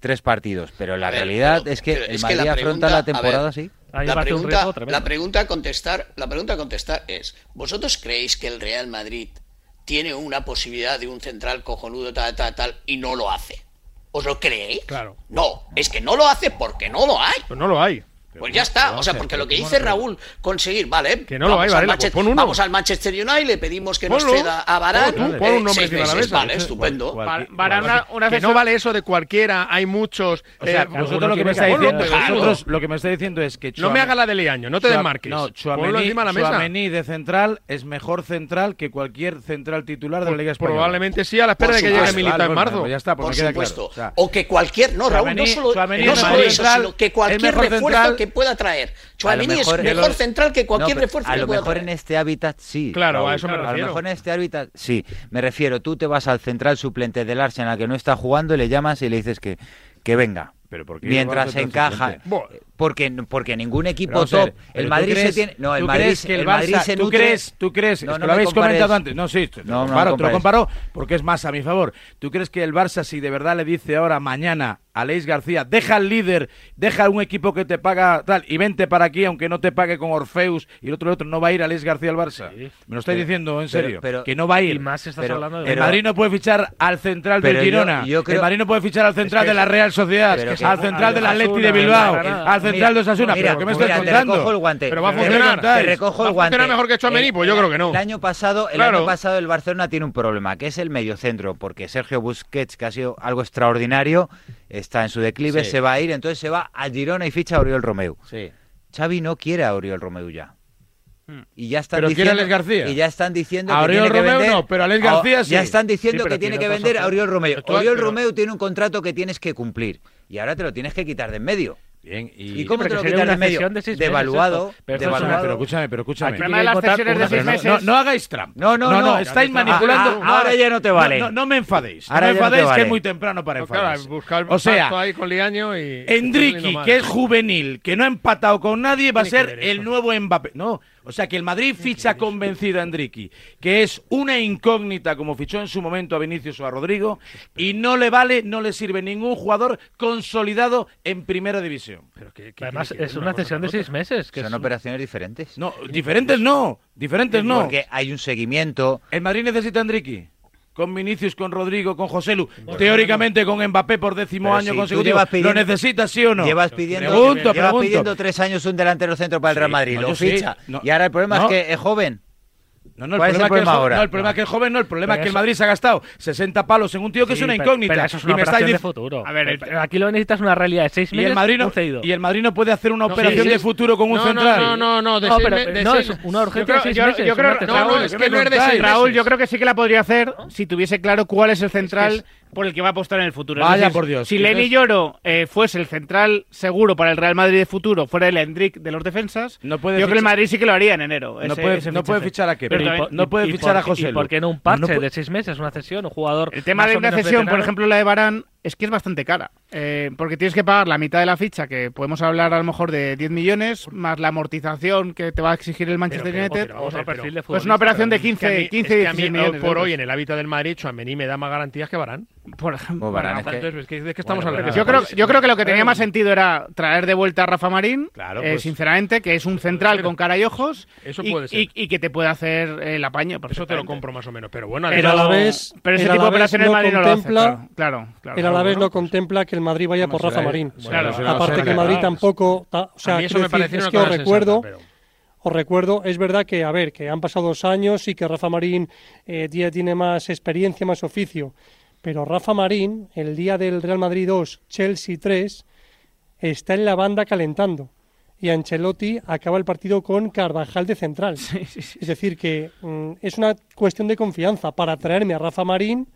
tres partidos. Pero la realidad es que el Madrid la afronta la temporada así. La pregunta, la pregunta a contestar, la pregunta a contestar es, ¿vosotros creéis que el Real Madrid tiene una posibilidad de un central cojonudo, tal, tal, tal, y no lo hace. ¿Os lo creéis? Claro. No, es que no lo hace porque no lo hay. Pues no lo hay. Pues ya está, o sea, porque lo que dice Raúl, conseguir, vale, que no vamos, lo hay, al Manchester, pues vamos al Manchester United, le pedimos que nos ceda a Barán. Pon, un nombre eh, meses, la mesa. Vale, estupendo. Barán, una, que no vale eso de cualquiera, hay muchos. O sea, eh, vosotros lo que, me está diciendo, vosotros, lo que me está diciendo es que. Chua, no me haga la de Leaño, no te Chua, desmarques. No, Chuamení, Chuamení de central es mejor central que cualquier central titular de la pues Liga Española. Probablemente sí, a la espera de que llegue Milita en marzo. Ya está, pues por supuesto. O que cualquier, no, Raúl, no solo central, sino que cualquier refuerzo que pueda traer. Chouameni es mejor, mejor los... central que cualquier no, refuerzo. A lo que pueda mejor traer. en este hábitat sí. Claro, a eso me refiero. A lo mejor en este hábitat sí. Me refiero, tú te vas al central suplente del Arsenal que no está jugando y le llamas y le dices que, que venga. Pero porque Mientras encaja porque, porque ningún equipo top. el Madrid se tiene. No, el Madrid, que el, el Barça, se ¿Tú crees? ¿Tú crees? No, lo habéis comentado antes. No, sí, te no, lo comparo, te lo comparo porque es más a mi favor. ¿Tú crees que el Barça, si de verdad le dice ahora, mañana, a Leis García, deja al líder, deja un equipo que te paga tal y vente para aquí, aunque no te pague con Orfeus y el otro el otro, no va a ir a Leis García al Barça? Me lo estáis diciendo en serio, que no va a ir. El Madrid no puede fichar al central del Girona, yo, creo... el Madrid no puede fichar al central de la Real Sociedad, al central del Atleti de Bilbao, al central de Osasuna. Pero ¿qué me estás contando? recojo el guante. Pero va a funcionar. Te recojo el guante. mejor que Chouameni? Pues yo creo que no. El año pasado, el año pasado el Barcelona tiene un problema, que es el mediocentro, porque Sergio Busquets, que ha sido algo extraordinario, está en su declive, se va a ir, entonces se va a Girona y ficha a Oriol Romeu. Sí. Xavi no quiere a Oriol Romeu ya. Hmm. Y ya están pero diciendo, quiere a Alex García. Y ya están diciendo que tiene no, pero Alex García sí. Ya están diciendo que tiene que vender a Oriol Romeu. Oriol Romeu tiene un contrato que tienes que cumplir y ahora te lo tienes que quitar de en medio. Bien, y, ¿Y cómo te lo quitan medio? Devaluado, pero escúchame, pero escúchame. No, hagáis trampa. No, no, no. no, estáis manipulando. Ah, ah, ahora ya no te vale. No, me enfadéis. Ahora no me enfadéis, que es muy temprano para enfadarse. O sea, ahí con Liaño y. Enrique, que es juvenil, que no ha empatado con nadie, va a ser el nuevo Mbappé. No, o sea que el Madrid ficha convencido a Endricky, que es una incógnita como fichó en su momento a Vinicius o a Rodrigo, y no le vale, no le sirve ningún jugador consolidado en primera división. Además, es una cesión de seis meses. Que Son es- operaciones diferentes. No, diferentes no, diferentes no. Porque hay un seguimiento. ¿El Madrid necesita a con Vinicius, con Rodrigo, con José Lu, teóricamente con Mbappé por décimo Pero año si consecutivo. Pidiendo, ¿Lo necesitas, sí o no? Llevas pidiendo, tres años un delantero centro para el Real Madrid, lo ficha. Y ahora el problema es que es joven. No, no, el problema, el problema, que, el joven, no, el problema no. es que el joven no, el problema es que el Madrid se ha gastado 60 palos en un tío que sí, es una incógnita. Pero, pero eso es una y me estáis... de futuro. A ver, eh, el... aquí lo necesitas una realidad de 6 meses. Y el Madrid no, y el Madrid no puede hacer una no, operación sí, de futuro con un central. No, no, no, de pero, de no, es una urgencia yo creo, de 6 meses. Yo creo, no, no, es que no es de Raúl, yo creo que sí que la podría hacer si tuviese claro cuál es el central por el que va a apostar en el futuro. Vaya por Dios. Si Lenny Lloro eh, fuese el central seguro para el Real Madrid de futuro, fuera el Hendrik de los defensas, yo creo que el Madrid sí que lo haría en enero. No puede fichar a qué no puede fichar a José. ¿Y por qué no un parche de seis meses, una cesión, un jugador? El tema de una cesión, por ejemplo, la de Barán, es que es bastante cara, eh, porque tienes que pagar la mitad de la ficha, que podemos hablar a lo mejor de 10 millones, más la amortización que te va a exigir el Manchester United. Vamos a pues una operación de 15, 15 es que a mí, millones. Por hoy, en el hábitat del Madrid, Chuamení me da más garantías que Barán. Por ejemplo, oh, Barán, que, estamos hablando. Yo creo, yo creo que lo que tenía más sentido era traer de vuelta a Rafa Marín, eh, pues, sinceramente, que es un central con cara y ojos, eso puede ser. Y, que te puede hacer el apaño. Eso te lo compro más o menos, pero bueno, pero a la vez, pero ese tipo de operaciones Madrid no lo hace, claro la vez no contempla que el Madrid vaya por Rafa Marín. Aparte que Madrid tampoco... O sea, me es que os recuerdo os recuerdo, es verdad que, a ver, que han pasado dos años y que Rafa Marín eh, tiene más experiencia, más oficio, pero Rafa Marín, el día del Real Madrid 2, Chelsea 3, está en la banda calentando. Y Ancelotti acaba el partido con Carvajal de central. Es decir, que mm, es una cuestión de confianza. Para traerme a Rafa Marín,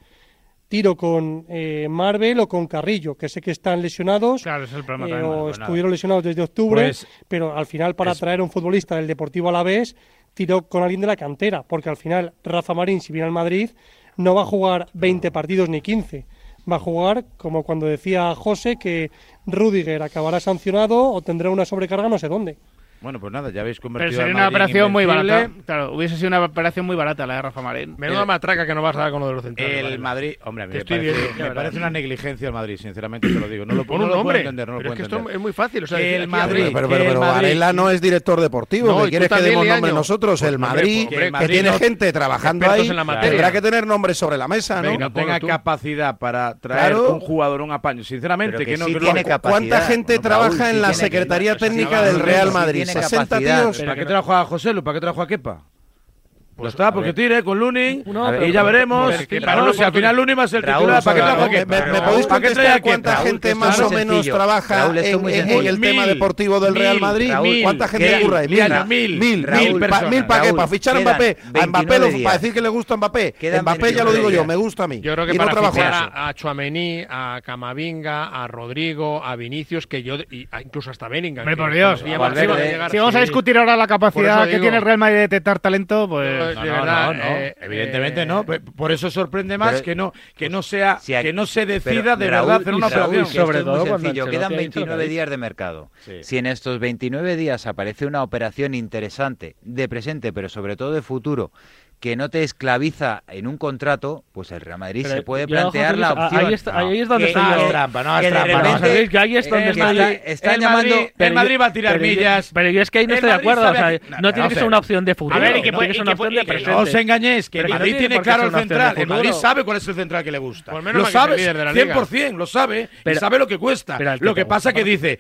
tiro con eh, Marvel o con Carrillo, que sé que están lesionados claro, eh, o estuvieron lesionados desde octubre, pero al final para traer a un futbolista del Deportivo Alavés tiró con alguien de la cantera, porque al final Rafa Marín, si viene al Madrid, no va a jugar 20 partidos ni 15. Va a jugar, como cuando decía José, que Rudiger acabará sancionado o tendrá una sobrecarga no sé dónde. Bueno, pues nada, ya habéis convertido Pero sería una operación muy barata. Claro, hubiese sido una operación muy barata la de Rafa Marín. Menuda el, matraca que no vas a dar con lo de los centrales. El. Madrid, hombre, a mí me, parece, viendo, una negligencia el Madrid, sinceramente te lo digo. No lo, no lo puedo entender, no lo es que esto es muy fácil. El, Madrid, pero, pero, pero, Varela no es director deportivo. No, ¿Qué quieres que demos nombre nosotros? Pues el Madrid, que tiene gente trabajando ahí, tendrá que tener nombres sobre la mesa, ¿no? Que no tenga capacidad para traer un jugador, un apaño. Sinceramente, que no tiene capacidad. ¿Cuánta gente trabaja en la Secretaría Técnica del Real Madrid? ¿Para qué trajo a José Lu? ¿Para qué trajo a Kepa? Pues está, porque tire con Lunin no, y ya veremos. Ver, no, si al final Lunin va a ser titular, ¿para qué ¿Me, me podéis contestar cuánta gente más o menos trabaja en, el tema deportivo del Real Madrid? ¿Cuánta gente curra ahí? Mil, mil, mil, ¿para qué? ¿Para fichar a Mbappé? ¿A Mbappé para decir que le gusta a Mbappé? Mbappé ya lo digo yo, me gusta a mí. Yo creo que para fichar a Chuamení, a Camavinga, a Rodrigo, a Vinicius, que yo, incluso hasta Bellingham. por Dios. Si vamos a discutir ahora la capacidad que tiene el Real Madrid de detectar talento, pues de no, verdad. No, eh, evidentemente eh, no. Por eso sorprende más que no que no sea si que no se decida pero, de Raúl, verdad hacer una operación. Sobre todo es muy sencillo. Quedan 29 días de mercado. Sí. Si en estos 29 días aparece una operación interesante de presente, pero sobre todo de futuro, que no te esclaviza en un contrato, pues el Real Madrid se puede plantear la ah, opción. Ahí, está, ahí es donde está ah, no, es trampa, no es ahí es donde está. está, está el llamando. Madrid, el Madrid va a tirar millas. Pero yo es que ahí no estoy de acuerdo. O sea, no, no tiene que ser una opción de futuro. A ver, y que, puede, y que, puede, y que no os engañéis, que el Madrid tiene, tiene claro el central. El Madrid sabe cuál es el central que le gusta. Lo sabe, 100%, lo sabe. Y sabe lo que cuesta. Lo que pasa que dice,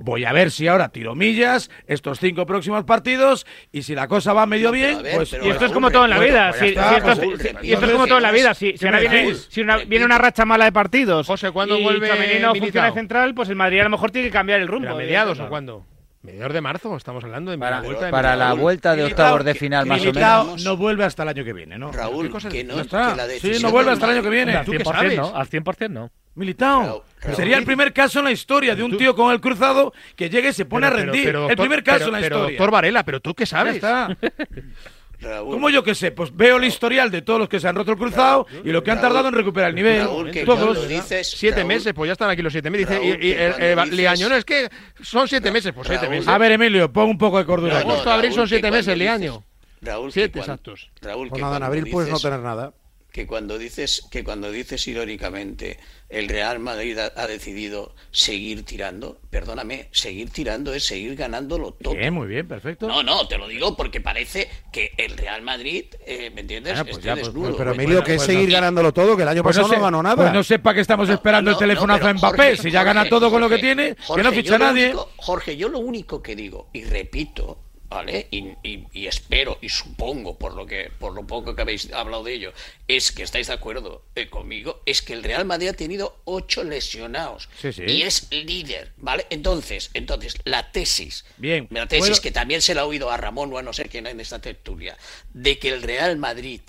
Voy a ver si ahora tiro millas estos cinco próximos partidos y si la cosa va medio bien, pues... Y esto es como todo en la vida. Si, esto, y esto es como todo en la vida. Si, viene, una, viene una racha mala de partidos José, ¿cuándo vuelve Femenino funciona central, pues el Madrid a lo mejor tiene que cambiar el rumbo. ¿A mediados o cuándo? Mediados de marzo, estamos hablando de para, vuelta de para la vuelta de octavos de final, más o menos. No vuelve hasta el año que viene, ¿no? Raúl, que no, está? Que la sí, no vuelve hasta el año que viene. Al 100%, ¿no? Al 100% no. Militao. Sería el primer caso en la historia de un tío con el cruzado que llegue y se pone pero, a rendir. Pero, pero, doctor, el primer caso en la historia. Doctor Varela, pero tú qué sabes. Ya está. [laughs] Raúl, ¿Cómo yo qué sé? Pues veo el historial de todos los que se han roto el cruzado y lo que han Raúl, tardado en recuperar el nivel. Raúl, que todos. cuando dices- Siete Raúl, meses, pues ya están aquí los siete meses. Dice, Raúl, y, y que el, cuando el- dices- Liaño, no, es que son siete meses, pues siete Raúl, meses. A ver, Emilio, pon un poco de cordura. No, no, Agosto, abril Raúl, son siete meses, Liaño. Raúl, que Siete exactos. Raúl, Pues nada, en abril puedes no tener nada. Que cuando dices que cuando dices irónicamente el Real Madrid ha, ha decidido seguir tirando, perdóname, seguir tirando es seguir ganándolo todo. Bien, muy bien, perfecto. No, no, te lo digo porque parece que el Real Madrid, eh, ¿me entiendes? Ah, pues Esté ya, pues, desnudo. Pero Pues, Emilio, que es pues seguir no. ganándolo todo, que el año Pues pasado sé- no ganó nada. Pues no sepa que estamos esperando el no, telefonazo a Mbappé, Jorge, si ya Jorge, gana todo con lo que Jorge, tiene, que Jorge, no ficha nadie. único- Jorge, yo lo único que digo, y repito, ¿vale? Y, y- y espero y supongo, por lo que por lo poco que habéis hablado de ello, es que estáis de acuerdo eh, conmigo, es que el Real Madrid ha tenido ocho lesionados Sí, sí. y es líder, ¿vale? Entonces, entonces la tesis, Bien, la tesis ¿puedo- que también se la ha oído a Ramón o a no sé quién en esta tertulia, de que el Real Madrid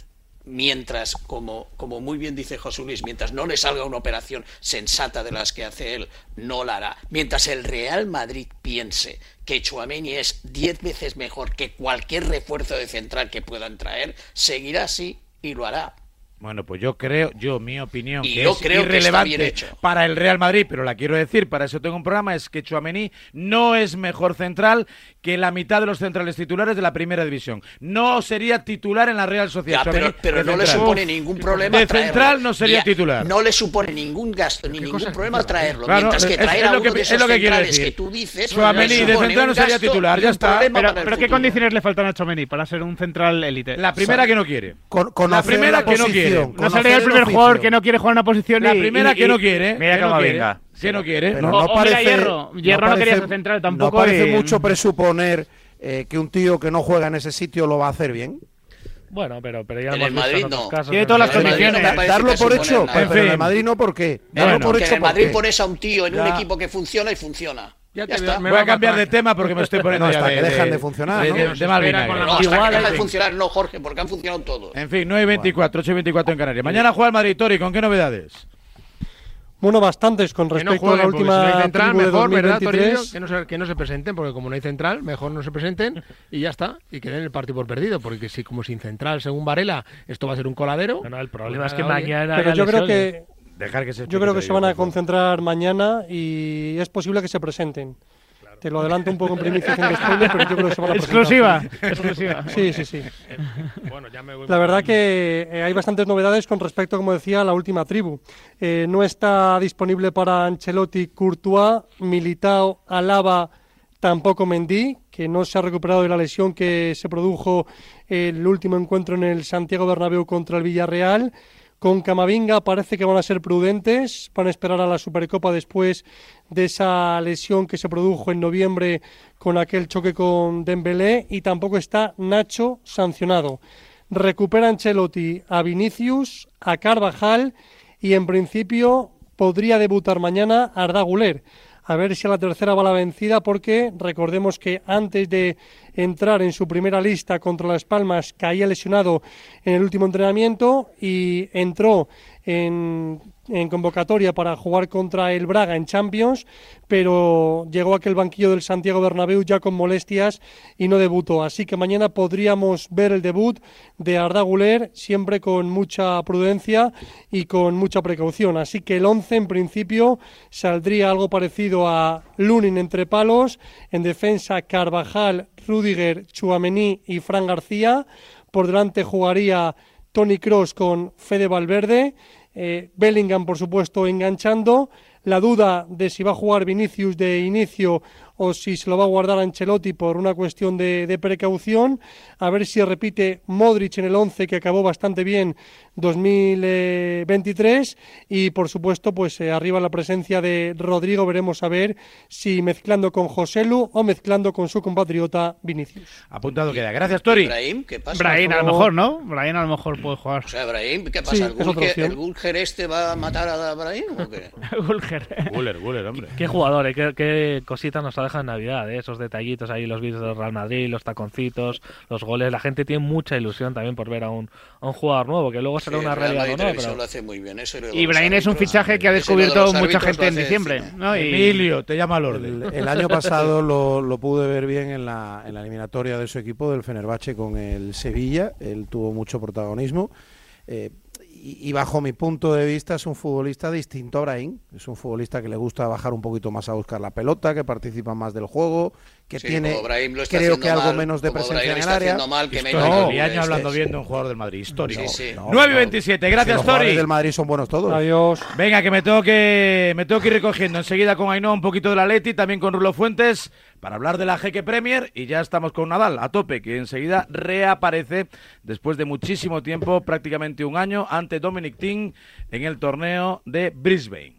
mientras, como, como muy bien dice José Luis, mientras no le salga una operación sensata de las que hace él, no la hará. Mientras el Real Madrid piense que Chouameni es 10 veces mejor que cualquier refuerzo de central que puedan traer, seguirá así y lo hará. Bueno, pues yo creo, yo mi opinión, Y que yo es creo que está irrelevante bien hecho. para el Real Madrid, pero la quiero decir, para eso tengo un programa, es que Chuamení no es mejor central que la mitad de los centrales titulares de la primera división. No sería titular en la Real Sociedad. Ya, pero, no le central. supone ningún problema De traerlo. central no sería Ya, titular. No le supone ningún gasto ni ningún problema traerlo. Claro, mientras que es- traer es a lo que- de es lo que centrales decir. que tú dices, Tchouaméni no le de central no sería titular, ya está. Pero, ¿qué condiciones le faltan a Chomeni para ser un central élite? La primera que no quiere. Con, La primera que no posición. No sería el primer jugador que no quiere jugar una posición La y- primera y- que no quiere. Mira que no venga. Que no quiere. Pero O- no o mira parece, Hierro. Hierro no quería ser central tampoco No parece y- mucho presuponer eh, que un tío que no juega en ese sitio lo va a hacer bien. Bueno, pero, pero ya En el Madrid no. casos. Tiene en todas las Madrid no Darlo por hecho, pero En el. Madrid no, ¿por qué? Darlo Bueno, por Porque en hecho, el ¿por Madrid pones a un tío en un equipo que funciona y funciona. Ya Ya te está. veo- me Voy a cambiar de tema porque me estoy poniendo No, hasta de, que dejan de- de funcionar, de- ¿no? de- mal No, hasta que Igual, deja de funcionar, no, Jorge, porque han funcionado todos. En fin, 9 y 24, 8 y 24 en Canarias. Mañana juega el Madrid, Tori, ¿con qué novedades? Bueno, bastantes con Que no respecto a la porque si no última hay central, mejor, ¿verdad, Torillo? 2023. Que no, se, que no se presenten, porque como no hay central, mejor no se presenten y ya está. Y que den el partido por perdido, porque si como sin central, según Varela, esto va a ser un coladero. Bueno, el problema pues es que mañana. Pero yo creo que Dejar que se yo creo que se van a concentrar mañana y es posible que se presenten. Te lo adelanto un poco en primicia haciendo spoiler, pero yo creo que se van a presentar. Exclusiva, exclusiva. Sí, sí, sí. [laughs] Bueno, ya me voy La verdad que eh, hay bastantes novedades con respecto, como decía, a la última tribu. Eh, no está disponible para Ancelotti, Courtois, Militao, Alaba, tampoco Mendy, que no se ha recuperado de la lesión que se produjo el último encuentro en el Santiago Bernabéu contra el Villarreal. Con Camavinga parece que van a ser prudentes, van a esperar a la Supercopa después de esa lesión que se produjo en noviembre con aquel choque con Dembélé y tampoco está Nacho sancionado. Recupera Ancelotti a Vinicius, a Carvajal y en principio podría debutar mañana Arda Güler. A ver si a la tercera va la vencida porque recordemos que antes de entrar en su primera lista contra Las Palmas caía lesionado en el último entrenamiento y entró en, en convocatoria para jugar contra el Braga en Champions, pero llegó aquel banquillo del Santiago Bernabéu ya con molestias y no debutó. Así que mañana podríamos ver el debut de Arda Güler, siempre con mucha prudencia y con mucha precaución. Así que el 11 en principio saldría algo parecido a Lunin entre palos, en defensa Carvajal, Rudiger, Chuamení y Fran García. Por delante jugaría Tony Cross con Fede Valverde, eh, Bellingham por supuesto enganchando, la duda de si va a jugar Vinicius de inicio o si se lo va a guardar Ancelotti por una cuestión de, de precaución, a ver si repite Modric en el 11 que acabó bastante bien 2023 y por supuesto pues eh, arriba la presencia de Rodrigo veremos a ver si mezclando con Joselu o mezclando con su compatriota Vinicius. Apuntado queda. Gracias, Tori. Brahim, ¿qué pasa? Brahim a lo mejor, ¿no? Brahim a lo mejor puede jugar. O sea, Brahim, ¿qué Sí, pasa? ¿El, es otra Gulger, opción. ¿El Gulger este va a matar a Brahim o qué? [laughs] Gulger. Guller, Guller, hombre. Qué jugadores, qué, qué cositas nos ha dejado en Navidad, ¿eh? esos detallitos ahí, los vídeos del Real Madrid, los taconcitos, los goles. La gente tiene mucha ilusión también por ver a un, a un jugador nuevo, que luego será Sí, una realidad Madrid o no. Televisión Pero... lo hace muy bien. Eso lo de Y los Brahim es un fichaje que ha de descubierto mucha gente en diciembre. ¿no? Y- Emilio, te llama al orden. El, el año pasado lo, lo pude ver bien en la, en la eliminatoria de su equipo, del Fenerbahce, con el Sevilla. Él tuvo mucho protagonismo. Eh, y, bajo mi punto de vista es un futbolista distinto a Brahim. Es un futbolista que le gusta bajar un poquito más a buscar la pelota, que participa más del juego, que tiene, creo que algo menos de presencia en el área. Mal, que no, año hablando bien de un jugador del Madrid, histórico. 9 y 27, gracias, Los Tori. del Madrid son buenos todos. Adiós. Venga, que me tengo que, me tengo que ir recogiendo enseguida con Ainhoa un poquito de la Leti, también con Rulo Fuentes, para hablar de la Jeque Premier, y ya estamos con Nadal a tope, que enseguida reaparece después de muchísimo tiempo, prácticamente un año, ante Dominic Thiem en el torneo de Brisbane.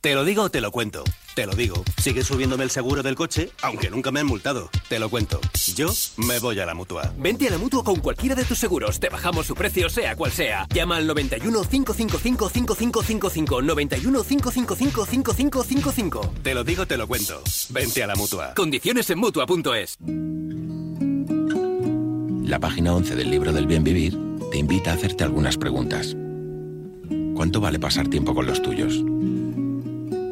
Te lo digo o te lo cuento. Te lo digo. Sigue subiéndome el seguro del coche, aunque nunca me han multado. Te lo cuento. Yo me voy a la mutua. Vente a la mutua con cualquiera de tus seguros. Te bajamos su precio, sea cual sea. Llama al 91 555 5555. 91 555 5555. Te lo digo, te lo cuento. Vente a la mutua. Condiciones en mutua.es. La página 11 del libro del bien vivir te invita a hacerte algunas preguntas. ¿Cuánto vale pasar tiempo con los tuyos?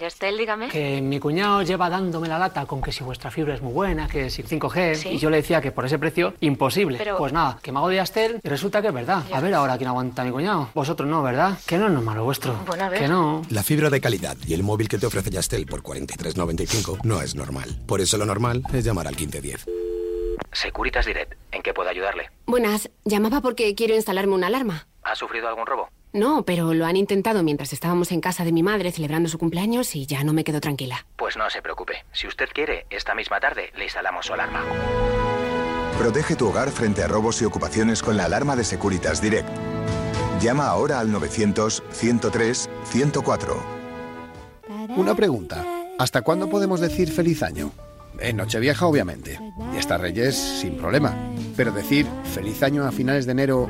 Yastel, dígame. Que mi cuñado lleva dándome la lata con que si vuestra fibra es muy buena, que si 5G, y yo le decía que por ese precio, imposible. Pues nada, que me hago de Yastel y resulta que es verdad. A ver ahora quién aguanta a mi cuñado. Vosotros no, ¿verdad? Que no es normal lo vuestro. Bueno, a ver. Que no. La fibra de calidad y el móvil que te ofrece Yastel por 43.95 no es normal. Por eso lo normal es llamar al 1510. Securitas Direct, ¿en qué puedo ayudarle? Buenas, llamaba porque quiero instalarme una alarma. ¿Ha sufrido algún robo? No, pero lo han intentado mientras estábamos en casa de mi madre celebrando su cumpleaños y ya no me quedo tranquila. Pues no se preocupe. Si usted quiere, esta misma tarde le instalamos su alarma. Protege tu hogar frente a robos y ocupaciones con la alarma de Securitas Direct. Llama ahora al 900-103-104. Una pregunta. ¿Hasta cuándo podemos decir feliz año? En Nochevieja, obviamente. Y hasta Reyes, sin problema. Pero decir feliz año a finales de enero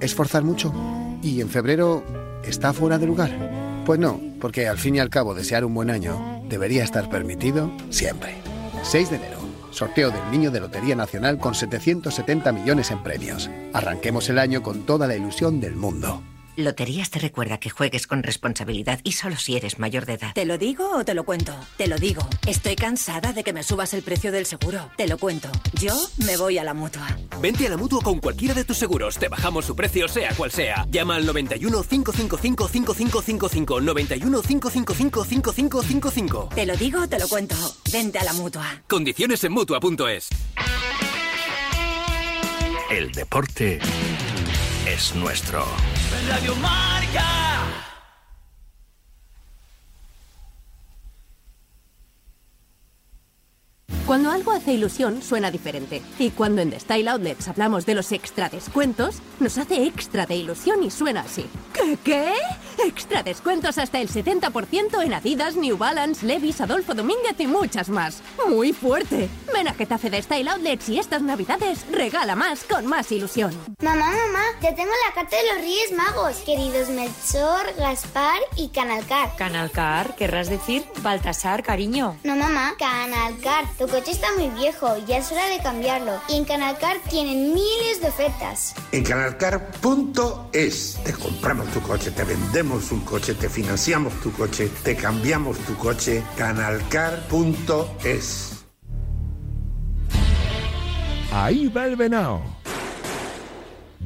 es forzar mucho. ¿Y en febrero está fuera de lugar? Pues no, porque al fin y al cabo desear un buen año debería estar permitido siempre. 6 de enero, sorteo del Niño de Lotería Nacional con 770 millones en premios. Arranquemos el año con toda la ilusión del mundo. Loterías te recuerda que juegues con responsabilidad y solo si eres mayor de edad. ¿Te lo digo o te lo cuento? Te lo digo. Estoy cansada de que me subas el precio del seguro. Te lo cuento. Yo me voy a la mutua. Vente a la mutua con cualquiera de tus seguros. Te bajamos su precio, sea cual sea. Llama al 91 555 5555. 91 555 5555. Te lo digo o te lo cuento. Vente a la mutua. Condiciones en mutua.es. El deporte es nuestro. Radio Marca. Cuando algo hace ilusión, suena diferente. Y cuando en The Style Outlets hablamos de los extra descuentos, nos hace extra de ilusión y suena así. ¿Qué? Extra descuentos hasta el 70% en Adidas, New Balance, Levi's, Adolfo Domínguez y muchas más. Muy fuerte. Ven a Getafe The Style Outlets y estas navidades regala más con más ilusión. Mamá, mamá, ya tengo la carta de los Reyes Magos, queridos Melchor, Gaspar y Canalcar. Canalcar, querrás decir Baltasar, cariño. No, mamá, Canalcar. Tu coche está muy viejo, ya es hora de cambiarlo. Y en Canalcar tienen miles de ofertas. En canalcar.es te compramos tu coche, te vendemos un coche, te financiamos tu coche, te cambiamos tu coche. Canalcar.es Ahí va el venao.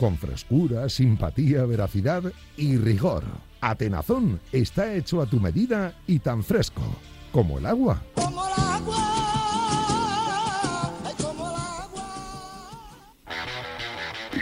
con frescura, simpatía, veracidad y rigor. Atenazón está hecho a tu medida y tan fresco como el agua.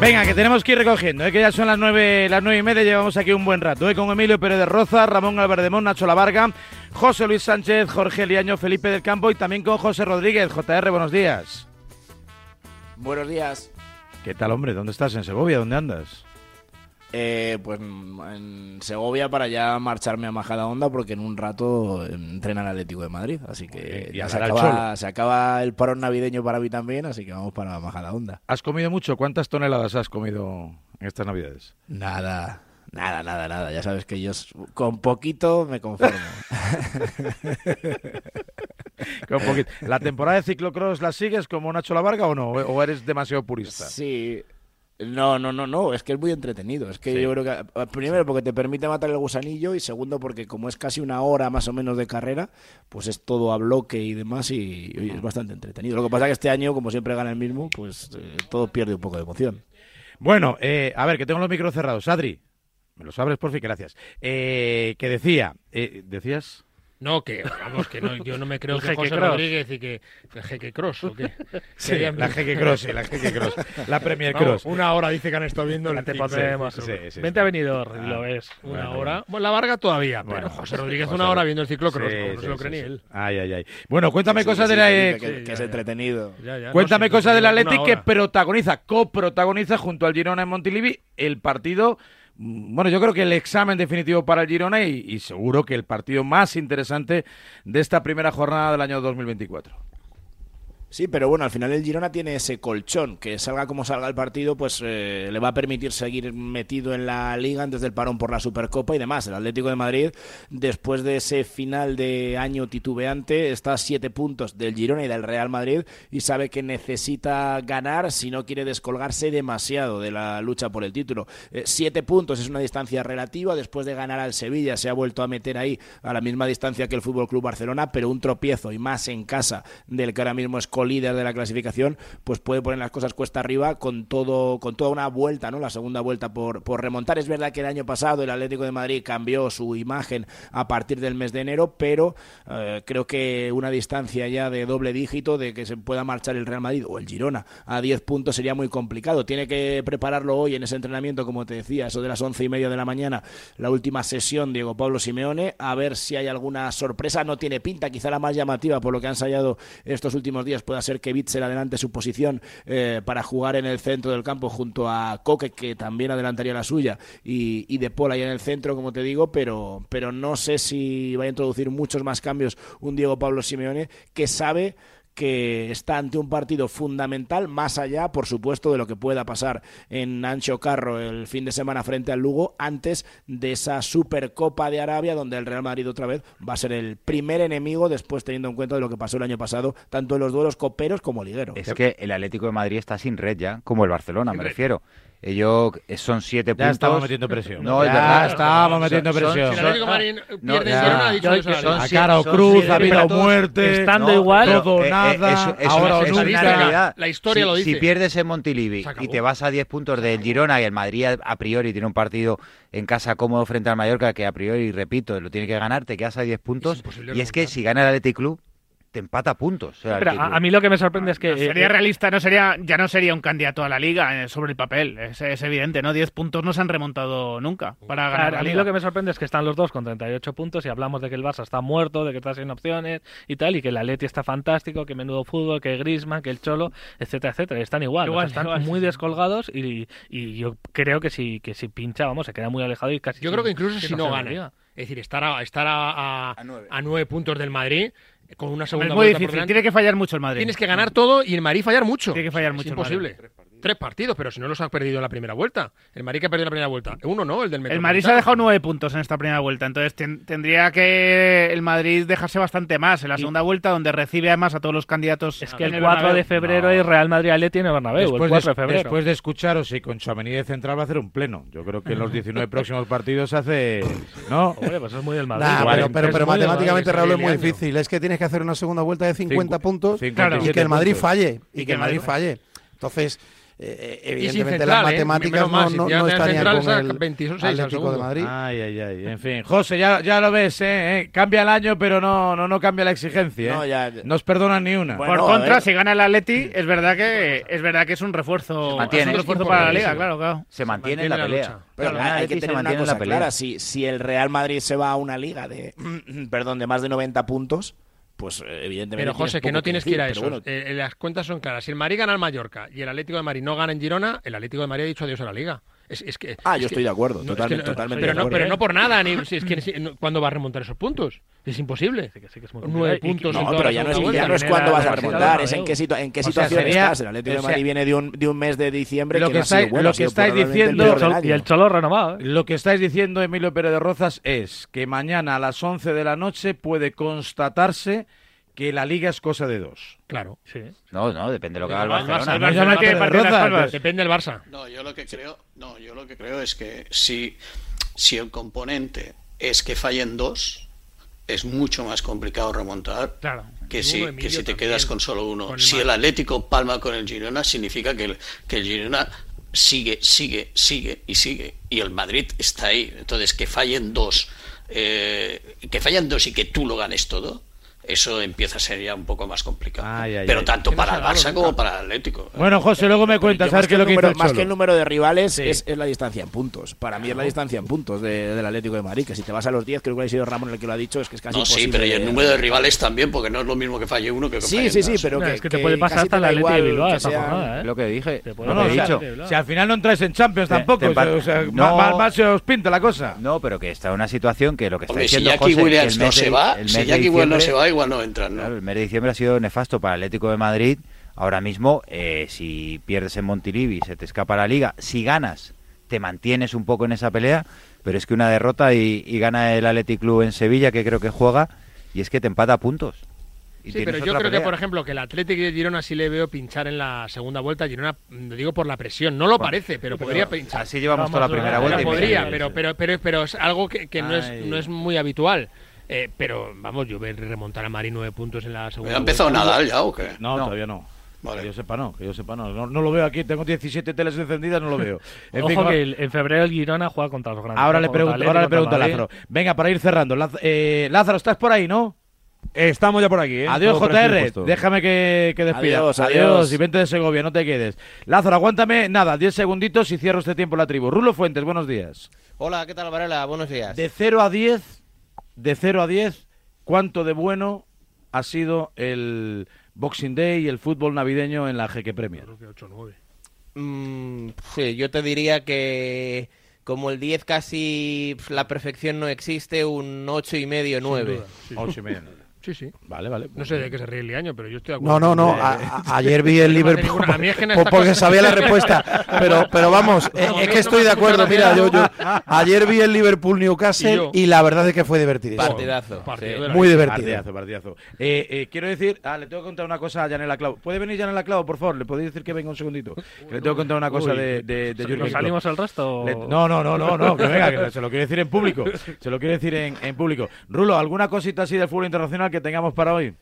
Venga, que tenemos que ir recogiendo, ¿eh? que ya son las nueve, las nueve y media, llevamos aquí un buen rato, ¿eh? con Emilio Pérez de Roza, Ramón Alberdemón, Nacho Lavarga, José Luis Sánchez, Jorge Liaño, Felipe del Campo y también con José Rodríguez. JR, buenos días. Buenos días. ¿Qué tal, hombre? ¿Dónde estás? ¿En Segovia? ¿Dónde andas? Eh, pues en Segovia para ya marcharme a Majada Honda porque en un rato entrena el Atlético de Madrid. Así que ya se acaba, se acaba, el parón navideño para mí también, así que vamos para Majada Honda. ¿Has comido mucho? ¿Cuántas toneladas has comido en estas navidades? Nada, nada, nada, nada. Ya sabes que yo con poquito me conformo. [laughs] con poquito. ¿La temporada de ciclocross la sigues como Nacho La Varga o no? ¿O eres demasiado purista? Sí. No, no, no, no, es que es muy entretenido. Es que yo creo que, primero, porque te permite matar el gusanillo y segundo, porque como es casi una hora más o menos de carrera, pues es todo a bloque y demás y, es bastante entretenido. Lo que pasa es que este año, como siempre gana el mismo, pues eh, todo pierde un poco de emoción. Bueno, eh, a ver, que tengo los micros cerrados. Adri, me los abres, por fin, gracias. Eh, que decía, ¿decías? No, que vamos, que no, yo no me creo que José Rodríguez y que Jeque Cross o qué. [laughs] Sí, la Jeque Cross, sí, la Jeque Cross. La Premier Cross. una hora dice que han estado viendo el tipo sí, sí, Vente a venidor, y lo ves. Una hora. Bueno, la Varga todavía, pero José Rodríguez una hora viendo el ciclocross, no se lo cree ni él. Ay, ay, ay. Bueno, cuéntame cosas de la... Que, es entretenido. cuéntame cosas del Athletic que protagoniza, coprotagoniza junto al Girona en Montilivi el partido bueno, yo creo que el examen definitivo para el Girona y, y, seguro que el partido más interesante de esta primera jornada del año 2024. Sí, pero bueno, al final el Girona tiene ese colchón, que salga como salga el partido, pues eh, le va a permitir seguir metido en la liga antes del parón por la Supercopa y demás. El Atlético de Madrid, después de ese final de año titubeante, está a siete puntos del Girona y del Real Madrid y sabe que necesita ganar si no quiere descolgarse demasiado de la lucha por el título. Eh, siete puntos es una distancia relativa, después de ganar al Sevilla se ha vuelto a meter ahí a la misma distancia que el Fútbol Club Barcelona, pero un tropiezo y más en casa del que ahora mismo es líder de la clasificación, pues puede poner las cosas cuesta arriba con todo, con toda una vuelta, ¿no? La segunda vuelta por, por remontar. Es verdad que el año pasado el Atlético de Madrid cambió su imagen a partir del mes de enero, pero eh, creo que una distancia ya de doble dígito de que se pueda marchar el Real Madrid o el Girona a 10 puntos sería muy complicado. Tiene que prepararlo hoy en ese entrenamiento, como te decía, eso de las once y media de la mañana, la última sesión Diego Pablo Simeone, a ver si hay alguna sorpresa. No tiene pinta, quizá la más llamativa por lo que han ensayado estos últimos días pueda ser que Bitzel adelante su posición eh, para jugar en el centro del campo junto a Coque, que también adelantaría la suya, y, y De Paul ahí en el centro, como te digo, pero, pero no sé si va a introducir muchos más cambios un Diego Pablo Simeone que sabe que está ante un partido fundamental, más allá, por supuesto, de lo que pueda pasar en Ancho Carro el fin de semana frente al Lugo, antes de esa Supercopa de Arabia, donde el Real Madrid otra vez va a ser el primer enemigo, después teniendo en cuenta de lo que pasó el año pasado, tanto en los duelos coperos como ligueros. Es que el Atlético de Madrid está sin red ya, como el Barcelona, me refiero. Ellos son siete puntos. Ya estamos metiendo presión. No, es verdad. Estamos metiendo presión. Si el Atlético Madrid pierde ha dicho eso. A cara o cruz, ha habido muerte. Estando igual. Todo, eh, nada. ahora es, nunca. La historia si, lo dice. Si pierdes en Montilivi y te vas a 10 puntos del Girona y el Madrid a priori tiene un partido en casa cómodo frente al Mallorca que a priori, repito, lo tiene que ganar, te quedas a 10 puntos. y es que si gana el Athletic Club te empata puntos. a, mí lo que me sorprende es que... sería eh, realista, no sería, ya no sería un candidato a la liga eh, sobre el papel, es, evidente, ¿no? 10 puntos no se han remontado nunca para ganar A mí lo que me sorprende es que están los dos con 38 puntos y hablamos de que el Barça está muerto, de que está sin opciones y tal, y que el Atleti está fantástico, que menudo fútbol, que Griezmann, que el Cholo, etcétera, etcétera. Están igual, están muy descolgados y, yo creo que si, que si pincha, vamos, se queda muy alejado y casi... Yo creo que incluso si no gana, es decir, estar a, estar a, a, nueve puntos del Madrid con una segunda es muy difícil. Tiene que fallar mucho el Madrid. Tienes que ganar todo y el Madrid fallar mucho. Tiene que fallar mucho. Es imposible. Tres partidos, pero si no los ha perdido en la primera vuelta. El Madrid que ha perdido la primera vuelta. Uno no, el del El Madrid se ha dejado nueve puntos en esta primera vuelta. Entonces tendría que el Madrid dejarse bastante más en la segunda vuelta, donde recibe además a todos los candidatos. Es que el 4 de febrero y Real Madrid Atleti tiene Bernabéu. Después, el 4 de, febrero. después de escucharos y con su avenida central va a hacer un pleno. Yo creo que en los 19 próximos partidos hace. ¿No? pues es muy del Madrid. pero, pero, matemáticamente, Raúl, es muy difícil. Es que tienes que hacer una segunda vuelta de 50 puntos y que el Madrid falle. Y que el Madrid falle. Entonces, eh, evidentemente las ¿eh? matemáticas no, no, no estarían con el 26 Atlético de Madrid. Ay, ay, ay. En fin, José, ya, ya lo ves, ¿eh? ¿eh? Cambia el año, pero no, no, no cambia la exigencia. No, ya, os perdonan ni una. Por contra, si gana el Atleti, es verdad que es verdad que es un refuerzo, mantiene, es un refuerzo para la liga, claro, claro. Se mantiene, en la, pelea. Pero hay que tener una cosa clara. Si, si el Real Madrid se va a una liga de, [clears throat] perdón, de más de 90 puntos pues eh, evidentemente. Pero José, que no tienes que, ir a eso. Eh, las cuentas son claras. Si el Madrid gana al Mallorca y el Atlético de Madrid no gana en Girona, el Atlético de Madrid ha dicho adiós a la Liga. Es, que, ah, yo estoy de acuerdo, totalmente, totalmente pero, no, pero no por nada, ni, si es que, ¿cuándo va a remontar esos puntos? Es imposible. Nueve puntos. No, pero ya no es, ya no es cuándo vas a remontar, es en qué, en qué situación estás. El Atlético de Madrid viene de un, de un mes de diciembre lo que, estáis, lo que estáis diciendo y el Cholo renovado. ¿eh? Lo que estáis diciendo, Emilio Pérez de Rozas, es que mañana a las 11 de la noche puede constatarse que la liga es cosa de dos. Claro. Sí. No, no, depende de lo que haga el Barça. Depende del Barça. No, yo lo que creo, no, yo lo que creo es que si, si el componente es que fallen dos, es mucho más complicado remontar claro. que, si, que si te quedas con solo uno. si el Atlético palma con el Girona, significa que el, que el Girona sigue, sigue, sigue y sigue. Y el Madrid está ahí. Entonces, que fallen dos, eh, que fallen dos y que tú lo ganes todo, eso empieza a ser ya un poco más complicado. Pero tanto para el Barça como para el Atlético. Bueno, José, luego me cuentas, ¿sabes qué es lo que número, Más que el número de rivales es, la distancia en puntos. Para mí es la distancia en puntos del Atlético de Madrid, que si te vas a los 10, creo que ha sido Ramón el que lo ha dicho, es que es casi no, Sí, pero y el número de rivales también, porque no es lo mismo que falle uno que, que Sí, sí, sí, pero que, es que te puede pasar hasta la Atlético de Bilbao, esa jornada, ¿eh? Lo que dije. No, no, dicho. Si al final no entráis en Champions tampoco, más se os pinta la cosa. No, pero que está en una situación que lo que está diciendo. Si Jackie Williams no se va, si Jackie Williams no se va, igual no entran, ¿no? el mes de diciembre ha sido nefasto para el Atlético de Madrid. Ahora mismo, eh, si pierdes en Montilivi, se te escapa la liga. Si ganas, te mantienes un poco en esa pelea, pero es que una derrota y, gana el Athletic Club en Sevilla, que creo que juega, y es que te empata a puntos. sí, pero yo creo que, por ejemplo, que el Atlético de Girona sí le veo pinchar en la segunda vuelta. Girona, lo digo por la presión, no lo parece, pero, podría pinchar. Así llevamos toda la primera vuelta. podría, pero, pero, pero, pero, es algo que, no, es, no es muy habitual. Eh, pero vamos, yo ver remontar a Mari nueve puntos en la segunda. ¿Ha empezado Nadal ya o qué? No, todavía no. Que yo sepa no, que yo sepa no. no. lo veo aquí, tengo 17 teles encendidas, no lo veo. [laughs] En Ojo que en febrero el Girona juega contra los grandes. Ahora le pregunto, ahora le pregunto a Lázaro. Venga, para ir cerrando. Eh, Lázaro, ¿estás por ahí, no? Estamos ya por aquí. ¿eh? Adiós, JR. Déjame que, que despida. Adiós, adiós. Y vente de Segovia, no te quedes. Lázaro, aguántame, nada, 10 segunditos y cierro este tiempo la tribu. Rulo Fuentes, buenos días. Hola, ¿qué tal, Varela? Buenos días. De 0 a 10, de 0 a 10, cuánto de bueno ha sido el Boxing Day y el fútbol navideño en la Jeque Premier. Mm, sí, yo te diría que como el 10 casi la perfección no existe, un 8 y medio, 9. 8 y medio, Sí, sí. Vale, vale. No sé de qué se ríe el año, pero yo estoy de acuerdo. No, no, no. ayer vi el Liverpool porque sabía la [laughs] respuesta. Pero, pero vamos, eh, es que estoy de acuerdo. Mira, yo, yo ayer vi el Liverpool Newcastle y, la verdad es que fue divertido. Partidazo. Muy divertido. Partidazo, partidazo. Eh, eh, quiero decir, ah, le tengo que contar una cosa a Janela Clavo. ¿Puede venir Janela Clavo, por favor? ¿Le podéis decir que venga un segundito? Que le tengo que contar una cosa de, de, de ¿Salimos al resto? no, no, no, no, no, que venga, que se lo quiero decir en público. Se lo quiero decir en, en público. Rulo, ¿alguna cosita así del fútbol internacional que tengamos para hoy?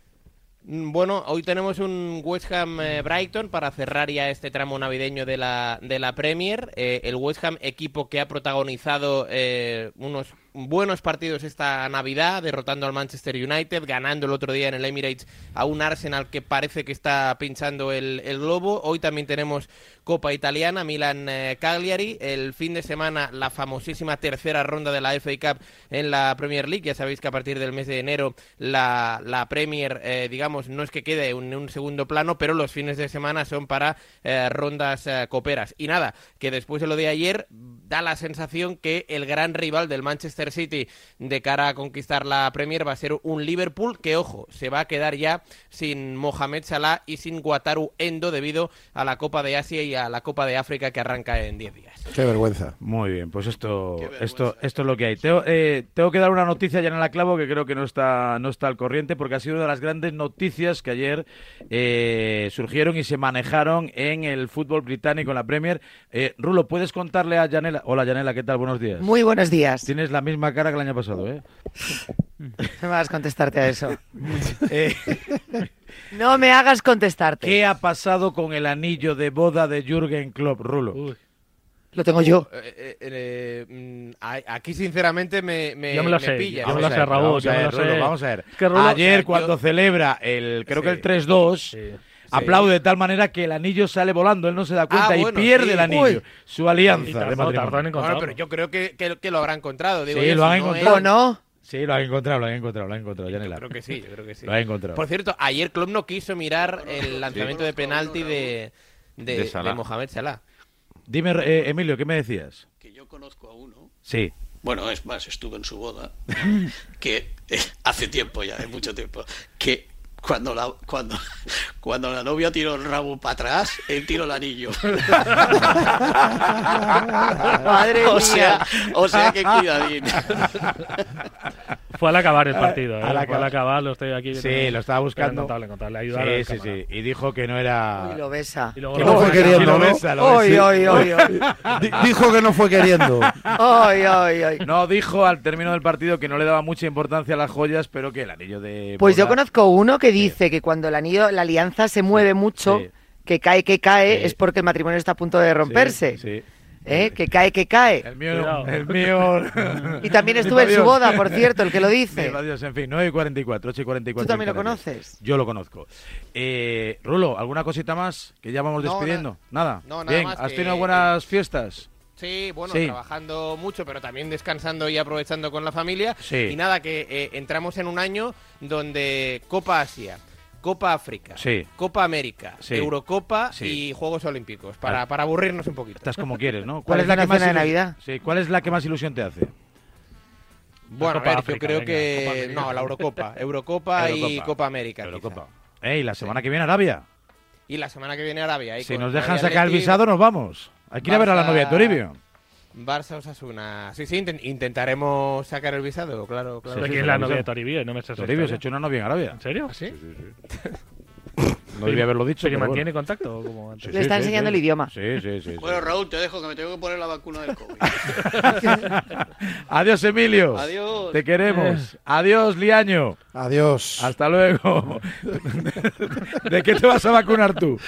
Mm, bueno, hoy tenemos un West Ham eh, Brighton para cerrar ya este tramo navideño de la, de la Premier. Eh, el West Ham, equipo que ha protagonizado eh, unos buenos partidos esta Navidad, derrotando al Manchester United, ganando el otro día en el Emirates a un Arsenal que parece que está pinchando el, globo. Hoy también tenemos Copa Italiana, Milan-Cagliari. Eh, el fin de semana la famosísima tercera ronda de la FA Cup en la Premier League. Ya sabéis que a partir del mes de enero la, la Premier, eh, digamos, no es que quede en un, segundo plano, pero los fines de semana son para eh, rondas coperas. Y nada, que después de lo de ayer da la sensación que el gran rival del Manchester City de cara a conquistar la Premier va a ser un Liverpool que, ojo, se va a quedar ya sin Mohamed Salah y sin Wataru Endo debido a la Copa de Asia y a la Copa de África que arranca en 10 días. Qué vergüenza. Muy bien, pues esto, esto, esto es lo que hay. Tengo, eh, tengo que dar una noticia ya en la clavo que creo que no está, no está al corriente porque ha sido una de las grandes noticias que ayer eh, surgieron y se manejaron en el fútbol británico, en la Premier. Eh, Rulo, ¿puedes contarle a Janela? Hola Janela, ¿qué tal? Buenos días. Muy buenos días. Tienes la misma cara que el año pasado, ¿eh? [laughs] No me vas a contestarte a eso. [laughs] eh, no me hagas contestarte. ¿Qué ha pasado con el anillo de boda de Jürgen Klopp, Rulo? Lo tengo yo. Eh, eh, eh, mm, aquí, sinceramente, me, me, yo me lo sé, pilla. Yo me lo sé, Raúl. Vamos a ver, Rulo, vamos a ver. Ayer, cuando celebra el, creo que el 3-2... Aplaude de tal manera que el anillo sale volando, él no se da cuenta ah, y pierde el anillo, su alianza de matrimonio. Bueno, pero yo creo que, que, lo habrá encontrado. Digo, sí, lo han encontrado. ¿O no? Sí, lo han encontrado, lo han encontrado, lo han encontrado, Janela. Creo que sí, yo creo que sí. Lo han encontrado. Por cierto, ayer Klopp no quiso mirar el lanzamiento de penalti de, de, de, Mohamed Salah. Dime, eh, Emilio, ¿qué me decías? Que yo conozco a uno. Sí. Bueno, es más, estuve en su boda, [laughs] que eh, hace tiempo ya, hace mucho tiempo, que cuando la, cuando, [laughs] cuando la novia tiró el rabo para atrás, él tiró el anillo. [laughs] Madre o sea, o sea que cuidadín. [laughs] Fue al acabar el partido, ¿eh? Fue al acabar, lo estoy aquí. Sí, lo estaba buscando. Contable, contable, ayudar sí, sí, sí. Y dijo que no era. Y lo besa. Y luego que no fue queriendo, ¿no? Oy, oy, oy, [laughs] Dijo que no fue queriendo. Oy, oy, oy. No, dijo al término del partido que no le daba mucha importancia a las joyas, pero que el anillo de. Pues yo conozco uno que dice que cuando el anillo, la alianza se mueve mucho, que cae, que cae, es porque el matrimonio está a punto de romperse. Sí, ¿Eh? Que cae, que cae. El mío, el mío. [laughs] y también estuve en su boda, por cierto, el que lo dice. Adiós, en fin, 9 y 44, 8 y 44. ¿Tú también lo conoces? Yo lo conozco. Eh, Rulo, ¿alguna cosita más? Que ya vamos despidiendo. nada. No, nada Bien, más ¿has que- tenido buenas fiestas? Sí, bueno, Sí. trabajando mucho, pero también descansando y aprovechando con la familia. Sí. Y nada, que eh, entramos en un año donde Copa Asia, Copa África, Sí. Copa América, Sí. Eurocopa Sí. y Juegos Olímpicos, para, para aburrirnos un poquito. Estás como quieres, ¿no? Parece una más cena de ilu- Navidad. Sí, ¿cuál es la que más ilusión te hace? Bueno, a Copa ver, África, yo creo venga, que... No, la Eurocopa. Eurocopa, y. Copa América. Eurocopa. Ey, la semana que viene Arabia. Y la semana que viene Arabia. Si nos dejan sacar el visado, nos vamos. Hay que ir a ver a la novia de Toribio. Barça Osasuna. Sí, sí, inten- intentaremos sacar el visado, claro, claro. ¿De sí, quién es sí, la sí. novia de Toribio? No me esa Toribio se historia. echó una novia en Arabia. ¿En serio? ¿Sí? No debía haberlo dicho. ¿Que pero mantiene bueno. contacto? Como antes? Sí, Le está sí, enseñando sí. el idioma. Sí, sí, sí. sí. Bueno, Raúl, te dejo que me tengo que poner la vacuna del COVID. [laughs] Adiós, Emilio. Adiós. Te queremos. Adiós, Liaño. Adiós. Hasta luego. [laughs] ¿De qué te vas a vacunar tú?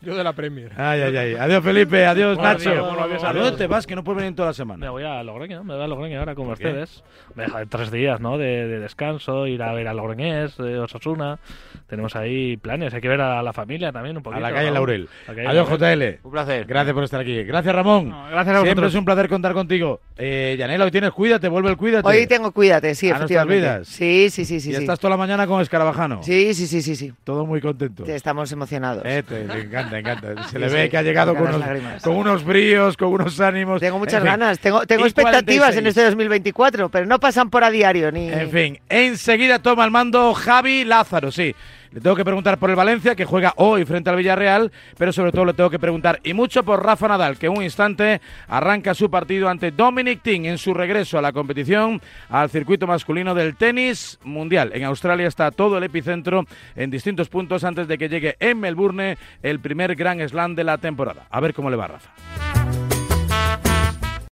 Yo de la Premier. Ay, ay, ay. Adiós, Felipe. Adiós, Nacho. días, ¿A adiós. dónde te vas? Que no puedes venir toda la Me semana. voy a Logroño, me voy a Logroño ahora con ustedes. Me deja tres días, ¿no? De, de descanso, ir a ver a Logroñés, de Osasuna. Tenemos ahí planes, hay que ver a la familia también un A poquito. la calle. Laurel. La calle Adiós, Laurel. JL. Un placer. Gracias por estar aquí. Gracias, Ramón. No, gracias a Siempre vosotros. es un placer contar contigo. Eh, Yanela, hoy tienes Cuídate, vuelve el Cuídate. Hoy tengo cuídate, sí, ¿A nuestras efectivamente. vidas? Sí, sí, sí, sí. y sí. estás toda la mañana con Escarabajano. Sí, sí, sí, sí, sí. Todo muy contento. Estamos emocionados. Eh, te, te encanta, encanta. [laughs] Se Sí, le sí, ve que ha llegado con unos, lágrimas. con unos bríos, con unos ánimos. Tengo muchas En fin. ganas, tengo, tengo Y expectativas 46. en este 2024, pero no pasan por a diario ni. En fin, enseguida toma el mando Javi Lázaro, sí. Le tengo que preguntar por el Valencia, que juega hoy frente al Villarreal, pero sobre todo le tengo que preguntar, y mucho por Rafa Nadal, que en un instante arranca su partido ante Dominic Thiem en su regreso a la competición al circuito masculino del tenis mundial. En Australia está todo el epicentro en distintos puntos antes de que llegue en Melbourne el primer Grand Slam de la temporada. A ver cómo le va Rafa.